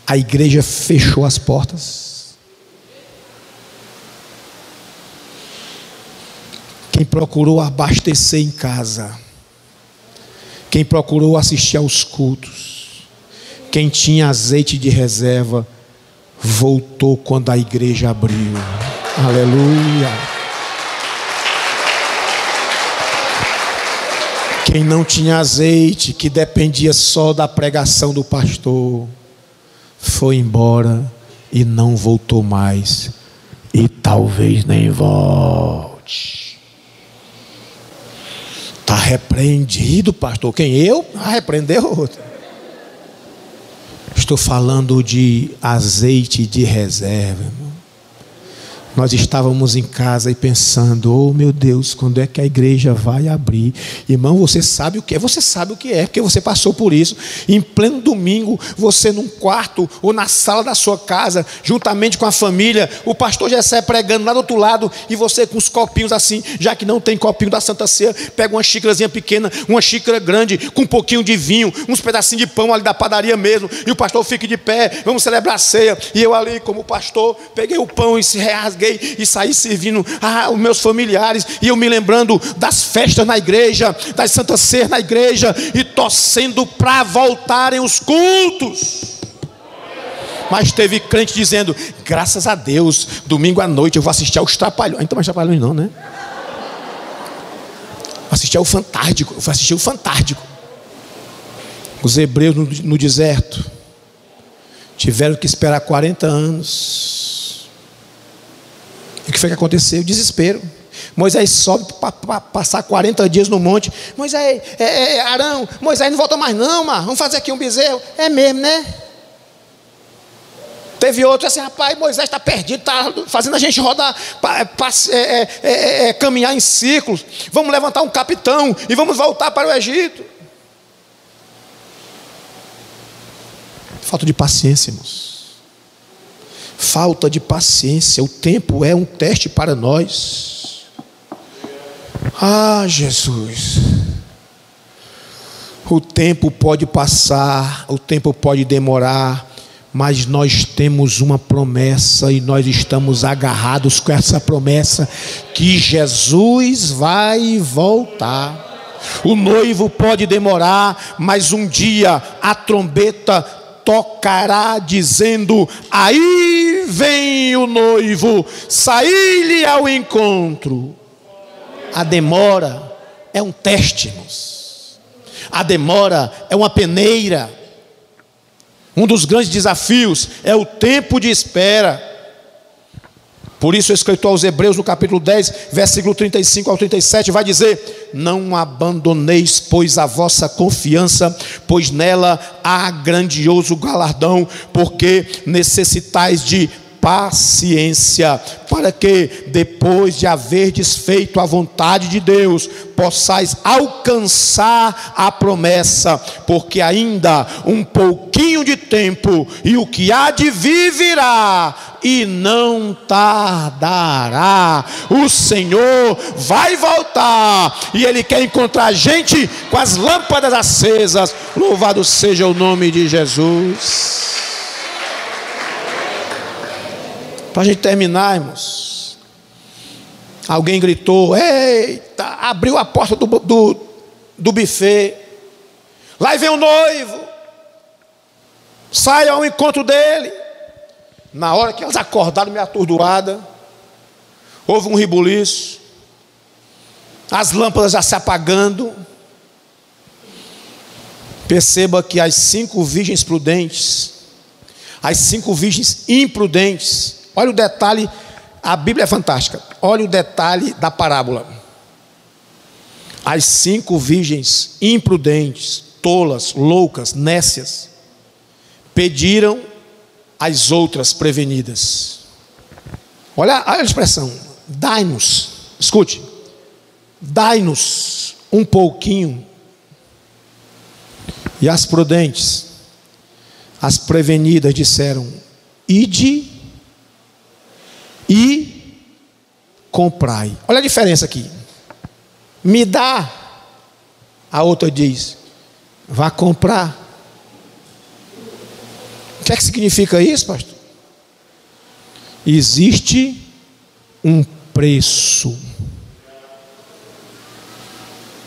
a igreja fechou as portas. Quem procurou abastecer em casa, quem procurou assistir aos cultos, quem tinha azeite de reserva voltou quando a igreja abriu. Aleluia. Quem não tinha azeite, que dependia só da pregação do pastor, foi embora e não voltou mais. E talvez nem volte. Está repreendido, pastor. Quem eu? Ah, repreendeu outro. Estou falando de azeite de reserva. Irmão. Nós estávamos em casa e pensando, oh meu Deus, quando é que a igreja vai abrir? Irmão, você sabe o que é? Você sabe o que é, porque você passou por isso. Em pleno domingo, você num quarto ou na sala da sua casa, juntamente com a família, o pastor sai pregando lá do outro lado, e você com os copinhos assim, já que não tem copinho da Santa Ceia, pega uma xícarazinha pequena, uma xícara grande, com um pouquinho de vinho, uns pedacinhos de pão ali da padaria mesmo, e o pastor fica de pé, vamos celebrar a ceia. E eu ali, como pastor, peguei o pão e se rasguei e saí servindo ah, os meus familiares, e eu me lembrando das festas na igreja, das santas ceias na igreja, e torcendo para voltarem os cultos. Mas teve crente dizendo: graças a Deus, domingo à noite eu vou assistir aos Trapalhões. Então, mais Trapalhões não, né? Assistir ao Fantástico. Eu vou assistir o Fantástico. Os hebreus no, no deserto tiveram que esperar 40 anos o que foi que aconteceu? Desespero. Moisés sobe para passar 40 dias no monte. Moisés, é, é, é, Arão, Moisés não volta mais não, mas vamos fazer aqui um bezerro. É mesmo, né? Teve outro assim, rapaz, Moisés está perdido, está fazendo a gente rodar, pra, é, é, é, é, caminhar em círculos. Vamos levantar um capitão e vamos voltar para o Egito. Falta de paciência, irmãos falta de paciência. O tempo é um teste para nós. Ah, Jesus. O tempo pode passar, o tempo pode demorar, mas nós temos uma promessa e nós estamos agarrados com essa promessa que Jesus vai voltar. O noivo pode demorar, mas um dia a trombeta tocará, dizendo: Aí vem o noivo, saí-lhe ao encontro. A demora é um teste, irmãos. A demora é uma peneira. Um dos grandes desafios é o tempo de espera. Por isso, o escritor aos Hebreus, no capítulo 10, versículo 35 ao 37, vai dizer: Não abandoneis, pois, a vossa confiança, pois nela há grandioso galardão, porque necessitais de paciência, para que, depois de haver desfeito a vontade de Deus, possais alcançar a promessa, porque ainda um pouquinho de tempo, e o que há de vir virá, e não tardará. O Senhor vai voltar, e Ele quer encontrar gente com as lâmpadas acesas. Louvado seja o nome de Jesus. Para a gente terminar, irmãos. Alguém gritou: Eita, abriu a porta do, do, do buffet. Lá vem o noivo. Saia ao encontro dele. Na hora que elas acordaram meio atordoada, houve um ribuliço. As lâmpadas já se apagando. Perceba que as cinco virgens prudentes, as cinco virgens imprudentes, Olha o detalhe, a Bíblia é fantástica. Olha o detalhe da parábola. As cinco virgens imprudentes, tolas, loucas, nécias, pediram às outras prevenidas. Olha, olha a expressão: dai-nos, escute, dai-nos um pouquinho. E as prudentes, as prevenidas disseram: ide e comprai. Olha a diferença aqui. Me dá. A outra diz: vá comprar. O que é que significa isso, pastor? Existe um preço.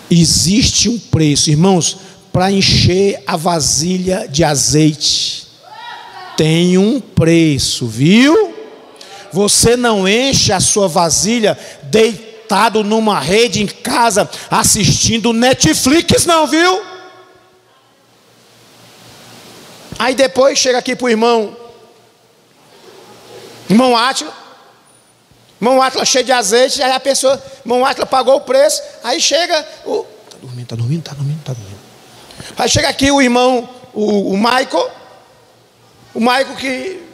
Existe um preço, irmãos, para encher a vasilha de azeite. Tem um preço, viu? Você não enche a sua vasilha deitado numa rede em casa assistindo Netflix, não, viu? Aí depois chega aqui para o irmão, irmão Átila, irmão Átila cheio de azeite, aí a pessoa, irmão Átila pagou o preço, aí chega o. Está dormindo, está dormindo, está dormindo, está dormindo. Aí chega aqui o irmão, o, o Michael, o Michael que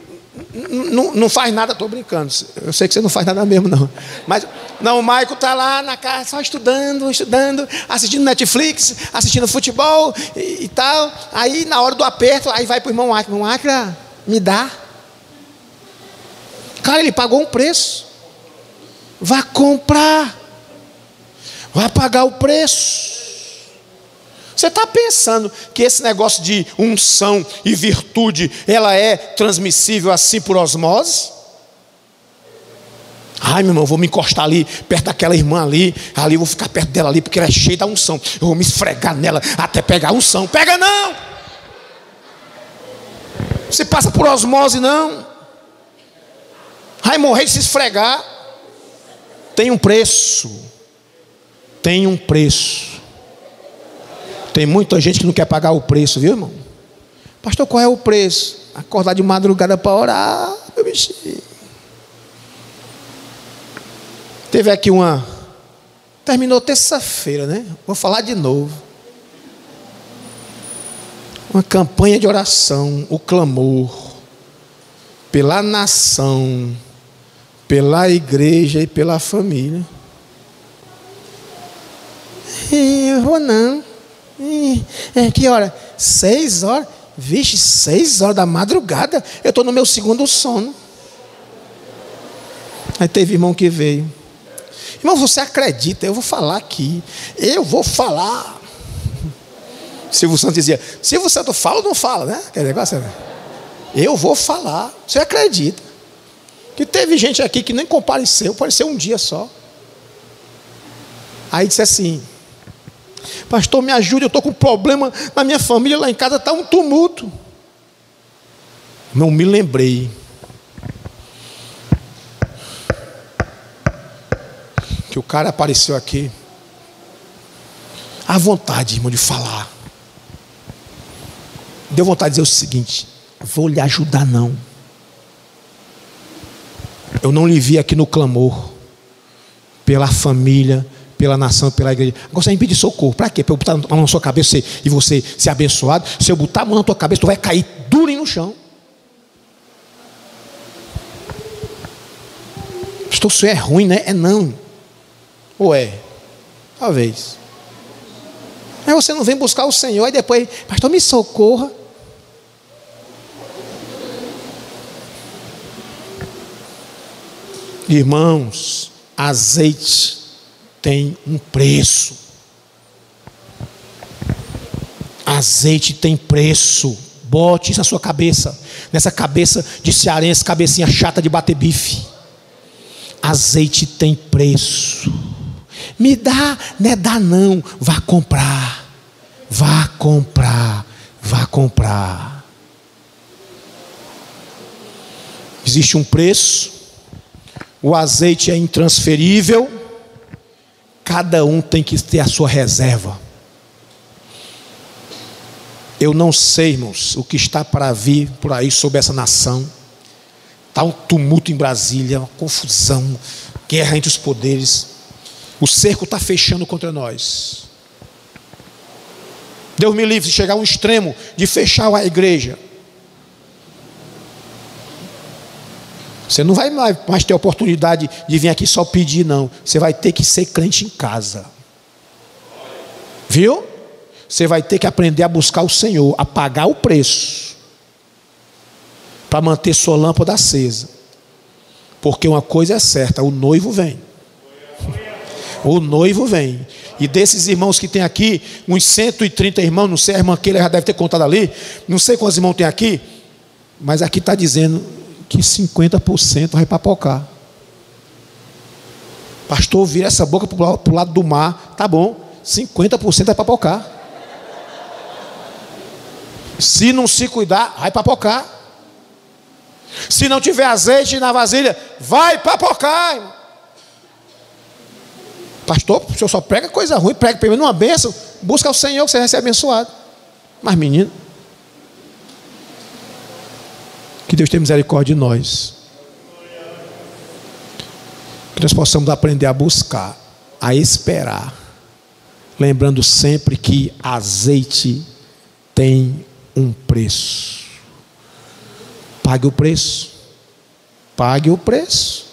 não, não faz nada, estou brincando. Eu sei que você não faz nada mesmo, não. Mas, não, o Maico está lá na casa, só estudando, estudando, assistindo Netflix, assistindo futebol e, e tal. Aí, na hora do aperto, aí vai para o irmão Acre. Irmão Acre, me dá. Cara, ele pagou um preço. Vá comprar. Vá pagar o preço. Você está pensando que esse negócio de unção e virtude, ela é transmissível assim por osmose? Ai, meu irmão, vou me encostar ali, perto daquela irmã ali, ali eu vou ficar perto dela ali, porque ela é cheia da unção. Eu vou me esfregar nela até pegar a unção. Pega não! Você passa por osmose, não. Ai, morrer de se esfregar. Tem um preço. Tem um preço. Tem muita gente que não quer pagar o preço, viu, irmão? Pastor, qual é o preço? Acordar de madrugada para orar, meu bichinho. Teve aqui uma. Terminou terça-feira, né? Vou falar de novo. Uma campanha de oração, o clamor, pela nação, pela igreja e pela família. Eu vou não. É, que hora? Seis horas? Vixe, seis horas da madrugada. Eu estou no meu segundo sono. Aí teve irmão que veio. Irmão, você acredita? Eu vou falar aqui. Eu vou falar. Silvio Santos dizia: Silvio Santos fala ou não fala, né? Aquele negócio, né? Eu vou falar. Você acredita? Que teve gente aqui que nem compareceu, apareceu um dia só. Aí disse assim: Pastor, me ajude, eu estou com um problema na minha família, lá em casa está um tumulto. Não me lembrei que o cara apareceu aqui. A vontade, irmão, de falar. Deu vontade de dizer o seguinte: vou lhe ajudar, não. Eu não lhe vi aqui no clamor, pela família, pela nação, pela igreja. Agora você vai me pedir socorro. Para quê? Para eu botar a mão na sua cabeça e você ser abençoado. Se eu botar a mão na tua cabeça, tu vai cair duro no chão. Pastor, isso é ruim, né? É não. Ou é? Talvez. Aí você não vem buscar o Senhor e depois, pastor, me socorra. Irmãos, azeite tem um preço. Azeite tem preço. Bote isso na sua cabeça. Nessa cabeça de cearense, cabecinha chata de bater bife. Azeite tem preço. Me dá, não é dá não. Vá comprar. Vá comprar. Vá comprar. Existe um preço. O azeite é intransferível. Cada um tem que ter a sua reserva. Eu não sei, irmãos, o que está para vir por aí sobre essa nação. Está um tumulto em Brasília, uma confusão, guerra entre os poderes. O cerco está fechando contra nós. Deus me livre de chegar a um extremo de fechar a igreja. Você não vai mais ter oportunidade de vir aqui só pedir, não. Você vai ter que ser crente em casa. Viu? Você vai ter que aprender a buscar o Senhor, a pagar o preço, para manter sua lâmpada acesa. Porque uma coisa é certa: o noivo vem. O noivo vem. E desses irmãos que tem aqui, uns 130 irmãos, não sei, a irmã que ele já deve ter contado ali, não sei quantos irmãos tem aqui, mas aqui está dizendo que 50% vai papocar. Pastor, vira essa boca para o lado do mar, tá bom, 50% vai papocar. Se não se cuidar, vai papocar. Se não tiver azeite na vasilha, vai papocar. Pastor, o senhor só prega coisa ruim, prega primeiro uma bênção, busca o Senhor que você vai ser abençoado. Mas menino, Que Deus tenha misericórdia de nós. Que nós possamos aprender a buscar, a esperar. Lembrando sempre que azeite tem um preço. Pague o preço. Pague o preço.